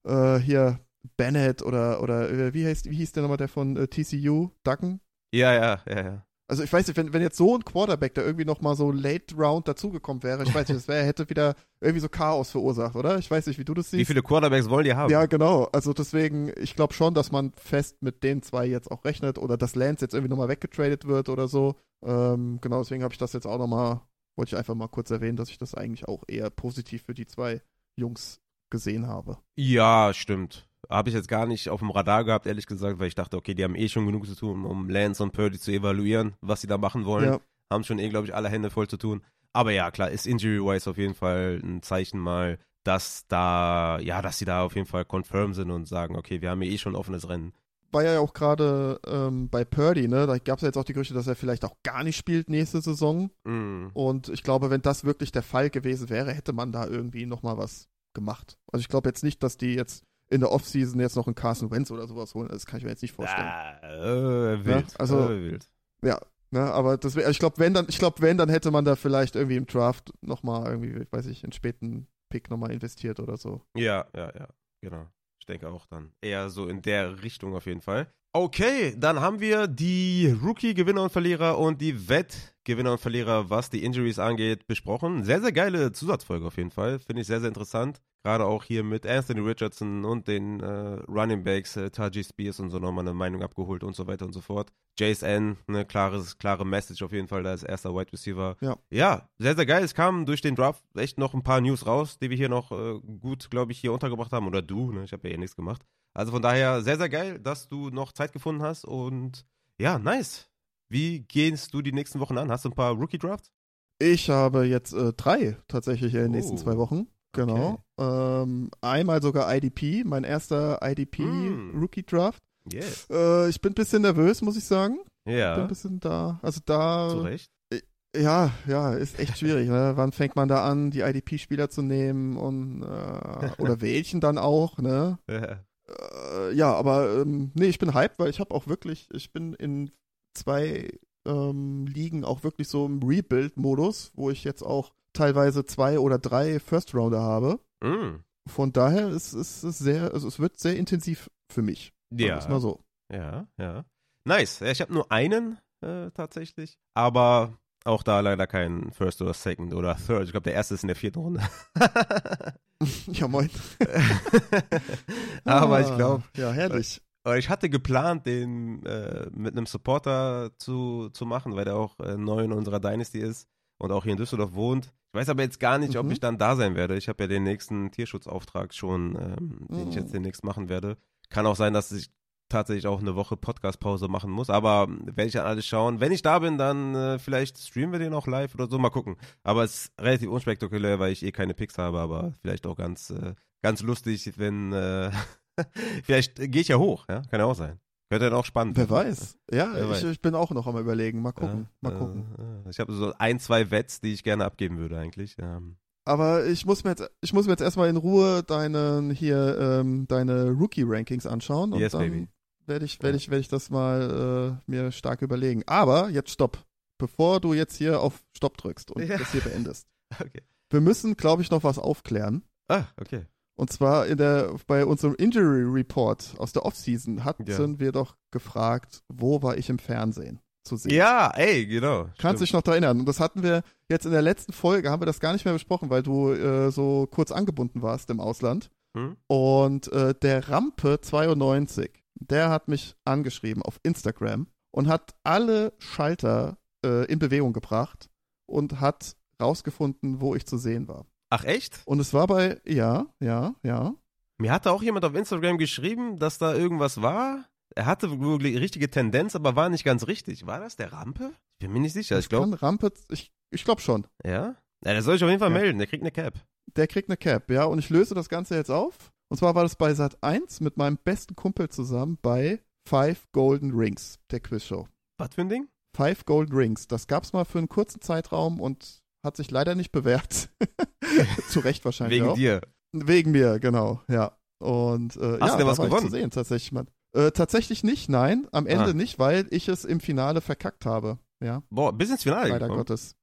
äh, hier Bennett oder oder äh, wie heißt wie hieß der nochmal der von äh, TCU Ducken? Ja, ja, ja, ja. Also ich weiß nicht, wenn, wenn jetzt so ein Quarterback, der irgendwie nochmal so Late Round dazugekommen wäre, ich weiß nicht, das wäre, hätte wieder irgendwie so Chaos verursacht, oder? Ich weiß nicht, wie du das siehst. Wie viele Quarterbacks wollen die haben? Ja, genau. Also deswegen, ich glaube schon, dass man fest mit den zwei jetzt auch rechnet oder dass Lance jetzt irgendwie nochmal weggetradet wird oder so. Ähm, genau, deswegen habe ich das jetzt auch nochmal, wollte ich einfach mal kurz erwähnen, dass ich das eigentlich auch eher positiv für die zwei Jungs gesehen habe. Ja, stimmt. Habe ich jetzt gar nicht auf dem Radar gehabt, ehrlich gesagt, weil ich dachte, okay, die haben eh schon genug zu tun, um Lance und Purdy zu evaluieren, was sie da machen wollen. Ja, Haben schon eh, glaube ich, alle Hände voll zu tun. Aber ja, klar, ist injury-wise auf jeden Fall ein Zeichen mal, dass da, ja, dass sie da auf jeden Fall confirm sind und sagen, okay, wir haben hier eh schon ein offenes Rennen. war ja auch gerade ähm, bei Purdy, ne? Da gab es ja jetzt auch die Gerüchte, dass er vielleicht auch gar nicht spielt nächste Saison. Mm. Und ich glaube, wenn das wirklich der Fall gewesen wäre, hätte man da irgendwie nochmal was gemacht. Also ich glaube jetzt nicht, dass die jetzt in der Offseason jetzt noch einen Carson Wentz oder sowas holen. Das kann ich mir jetzt nicht vorstellen. Ah, äh, wild. Ja, also- äh, wild. Ja, ne, aber das wär, ich glaube, wenn dann, ich glaube, wenn, dann hätte man da vielleicht irgendwie im Draft nochmal irgendwie, ich weiß ich, einen späten Pick nochmal investiert oder so. Ja, ja, ja, genau. Ich denke auch dann. Eher so in der Richtung auf jeden Fall. Okay, dann haben wir die Rookie-Gewinner und Verlierer und die Wett-Gewinner und Verlierer, was die Injuries angeht, besprochen. Sehr, sehr geile Zusatzfolge auf jeden Fall. Finde ich sehr, sehr interessant. Gerade auch hier mit Anthony Richardson und den äh, Running Backs, äh, Taji Spears und so nochmal eine Meinung abgeholt und so weiter und so fort. JSN, eine klares, klare Message auf jeden Fall, da ist erster Wide Receiver. Ja. Ja, sehr, sehr geil. Es kamen durch den Draft echt noch ein paar News raus, die wir hier noch äh, gut, glaube ich, hier untergebracht haben. Oder du, ne? Ich habe ja eh nichts gemacht. Also von daher sehr, sehr geil, dass du noch Zeit gefunden hast und ja, nice. Wie gehst du die nächsten Wochen an? Hast du ein paar Rookie-Drafts? Ich habe jetzt äh, drei tatsächlich in den nächsten Oh, zwei Wochen. Genau. Ähm, einmal sogar IDP, mein erster Mm. IDP-Rookie-Draft. Yes. Äh, ich bin ein bisschen nervös, muss ich sagen. Bin ein Ja, bisschen da. Also da. zu Recht. Ja, ja, ist echt schwierig. Ne? Wann fängt man da an, die IDP-Spieler zu nehmen und äh, oder welchen dann auch, ne? Ja. Äh, ja, aber ähm, nee, ich bin hyped, weil ich habe auch wirklich, ich bin in zwei ähm, Ligen auch wirklich so im Rebuild-Modus, wo ich jetzt auch teilweise zwei oder drei First-Rounder habe. Mm. Von daher ist es sehr, also es wird sehr intensiv für mich. Ja. wir's mal so. Ja, ja. Nice. Ich habe nur einen äh, tatsächlich, aber auch da leider kein First oder Second oder Third. Ich glaube, der erste ist in der vierten Runde. Ja, moin. aber ich Ah, glaube, Ja, herrlich. ich hatte geplant, den äh, mit einem Supporter zu, zu machen, weil der auch äh, neu in unserer Dynasty ist und auch hier in Düsseldorf wohnt. Ich weiß aber jetzt gar nicht, ob Mhm. ich dann da sein werde. Ich habe ja den nächsten Tierschutzauftrag schon, ähm, den ich Mhm. jetzt demnächst machen werde. Kann auch sein, dass ich tatsächlich auch eine Woche Podcast-Pause machen muss, aber werde ich dann alles schauen. Wenn ich da bin, dann äh, vielleicht streamen wir den auch live oder so, mal gucken. Aber es ist relativ unspektakulär, weil ich eh keine Picks habe, aber vielleicht auch ganz, äh, ganz lustig, wenn, äh, vielleicht gehe ich ja hoch, ja, kann ja auch sein. Könnte dann auch spannend Wer weiß. Ja, Wer ich, weiß. ich bin auch noch am überlegen. Mal gucken. Ja, mal gucken. äh, ich habe so ein, zwei Wets, die ich gerne abgeben würde eigentlich. Ähm, Aber ich muss mir jetzt, ich muss mir jetzt erstmal in Ruhe deinen hier, ähm, deine Rookie-Rankings anschauen und Yes, dann werde ich, werde ich, werde ich das mal äh, mir stark überlegen. Aber jetzt stopp. Bevor du jetzt hier auf Stopp drückst und Ja. das hier beendest. okay. Wir müssen, glaube ich, noch was aufklären. Ah, okay. Und zwar in der, bei unserem Injury Report aus der Offseason hatten Ja. wir doch gefragt, wo war ich im Fernsehen zu sehen? Ja, ey, genau. Kannst dich noch daran erinnern. Und das hatten wir jetzt in der letzten Folge, haben wir das gar nicht mehr besprochen, weil du äh, so kurz angebunden warst im Ausland. Hm? Und äh, der Rampe92, der hat mich angeschrieben auf Instagram und hat alle Schalter äh, in Bewegung gebracht und hat rausgefunden, wo ich zu sehen war. Ach, echt? Und es war bei, ja, ja, ja. Mir hatte auch jemand auf Instagram geschrieben, dass da irgendwas war. Er hatte wohl die richtige Tendenz, aber war nicht ganz richtig. War das der Rampe? Ich bin mir nicht sicher. Ich Das glaube, Rampe, ich, ich glaube schon. ja. Ja, der soll sich auf jeden Fall Ja. melden. Der kriegt eine Cap. Der kriegt eine Cap, ja. Und ich löse das Ganze jetzt auf. Und zwar war das bei Sat 1 mit meinem besten Kumpel zusammen bei Five Golden Rings, der Quizshow. Was für ein Ding? Five Golden Rings. Das gab's mal für einen kurzen Zeitraum und hat sich leider nicht bewährt. Zu Recht wahrscheinlich Wegen auch. dir. Wegen mir, genau, ja. Und äh, Hast ja, du denn was war gewonnen? zu sehen, tatsächlich, Mann. Äh, tatsächlich nicht, nein. Am Ende Ah. nicht, weil ich es im Finale verkackt habe. Ja, Boah, bis ins Finale leider gekommen. Gottes.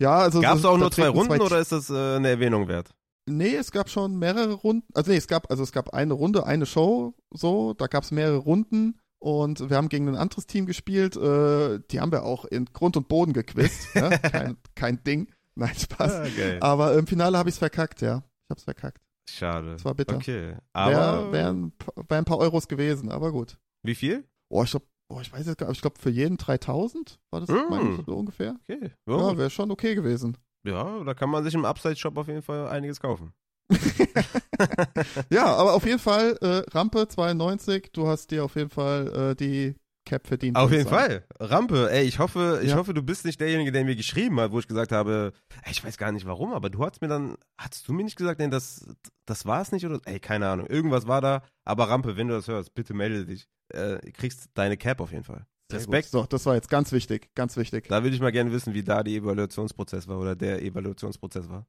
Ja, also Gab es auch nur zwei Runden oder ist das äh, eine Erwähnung wert? Nee, es gab schon mehrere Runden. Also nee, es gab, also es gab eine Runde, eine Show, so, da gab es mehrere Runden und wir haben gegen ein anderes Team gespielt. Äh, die haben wir auch in Grund und Boden gequizt. ja? kein, kein Ding. Nein, Spaß. Ah, geil. Aber im Finale habe ich es verkackt, ja. Ich habe es verkackt. Schade. Das war bitter. Okay. Aber wär ein, wär ein paar Euros gewesen, aber gut. wie viel? Oh, ich glaube, oh, ich weiß jetzt gar nicht, ich glaube für jeden 3000 war das, Mm. so ungefähr. Okay. Ja, Ja, wäre schon okay gewesen. ja, da kann man sich im Upside-Shop auf jeden Fall einiges kaufen. Ja, aber auf jeden Fall, äh, Rampe 92, du hast dir auf jeden Fall äh, die Cap verdient. Auf jeden sagen. Fall. Rampe, ey, ich hoffe, ich Ja. hoffe, du bist nicht derjenige, der mir geschrieben hat, wo ich gesagt habe, ey, ich weiß gar nicht warum, aber du hast mir dann, hast du mir nicht gesagt, nee, das, das war es nicht oder, ey, keine Ahnung, irgendwas war da, aber Rampe, wenn du das hörst, bitte melde dich, äh, kriegst deine Cap auf jeden Fall. Respekt. So, das war jetzt ganz wichtig, ganz wichtig. Da würde ich mal gerne wissen, wie da die Evaluationsprozess war oder der Evaluationsprozess war.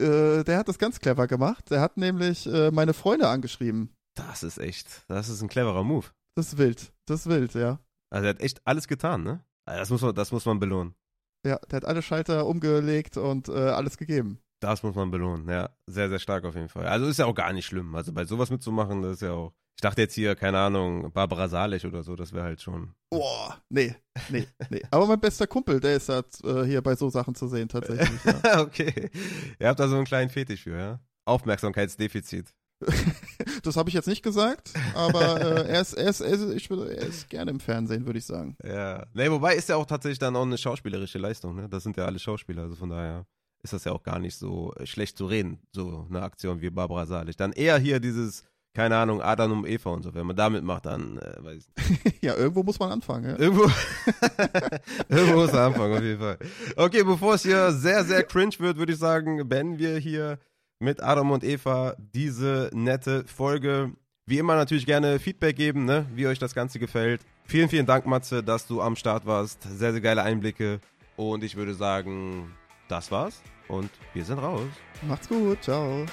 Äh, der hat das ganz clever gemacht. Der hat nämlich äh, meine Freunde angeschrieben. Das ist echt, das ist ein cleverer Move. Das ist wild, das ist wild, ja. Also er hat echt alles getan, ne? Also Das muss man, das muss man belohnen. Ja, der hat alle Schalter umgelegt und äh, alles gegeben. Das muss man belohnen, ja. Sehr, sehr stark auf jeden Fall. Also ist ja auch gar nicht schlimm. Also bei sowas mitzumachen, das ist ja auch. Ich dachte jetzt hier, keine Ahnung, Barbara Salech oder so, das wäre halt schon. Boah, nee, nee, nee. Aber mein bester Kumpel, der ist halt äh, hier bei so Sachen zu sehen, tatsächlich. Ja. okay. Ihr habt da so einen kleinen Fetisch für, ja? Aufmerksamkeitsdefizit. das habe ich jetzt nicht gesagt, aber äh, er, ist, er, ist, er, ist, ich, würde- er ist gerne im Fernsehen, würde ich sagen. Ja. Nee, wobei ist ja auch tatsächlich dann auch eine schauspielerische Leistung, ne? Das sind ja alle Schauspieler, also von daher ist das ja auch gar nicht so äh, schlecht zu reden, so eine Aktion wie Barbara Salech. Dann eher hier dieses, keine Ahnung, Adam und Eva und so. Wenn man damit macht, dann äh, weiß ich nicht. ja, irgendwo muss man anfangen. Ja? Irgendwo, irgendwo muss er anfangen, auf jeden Fall. Okay, bevor es hier sehr, sehr cringe wird, würde ich sagen, beenden wir hier mit Adam und Eva diese nette Folge. Wie immer natürlich gerne Feedback geben, ne? wie euch das Ganze gefällt. Vielen, vielen Dank, Matze, dass du am Start warst. Sehr, sehr geile Einblicke. Und ich würde sagen, das war's und wir sind raus. Macht's gut, ciao.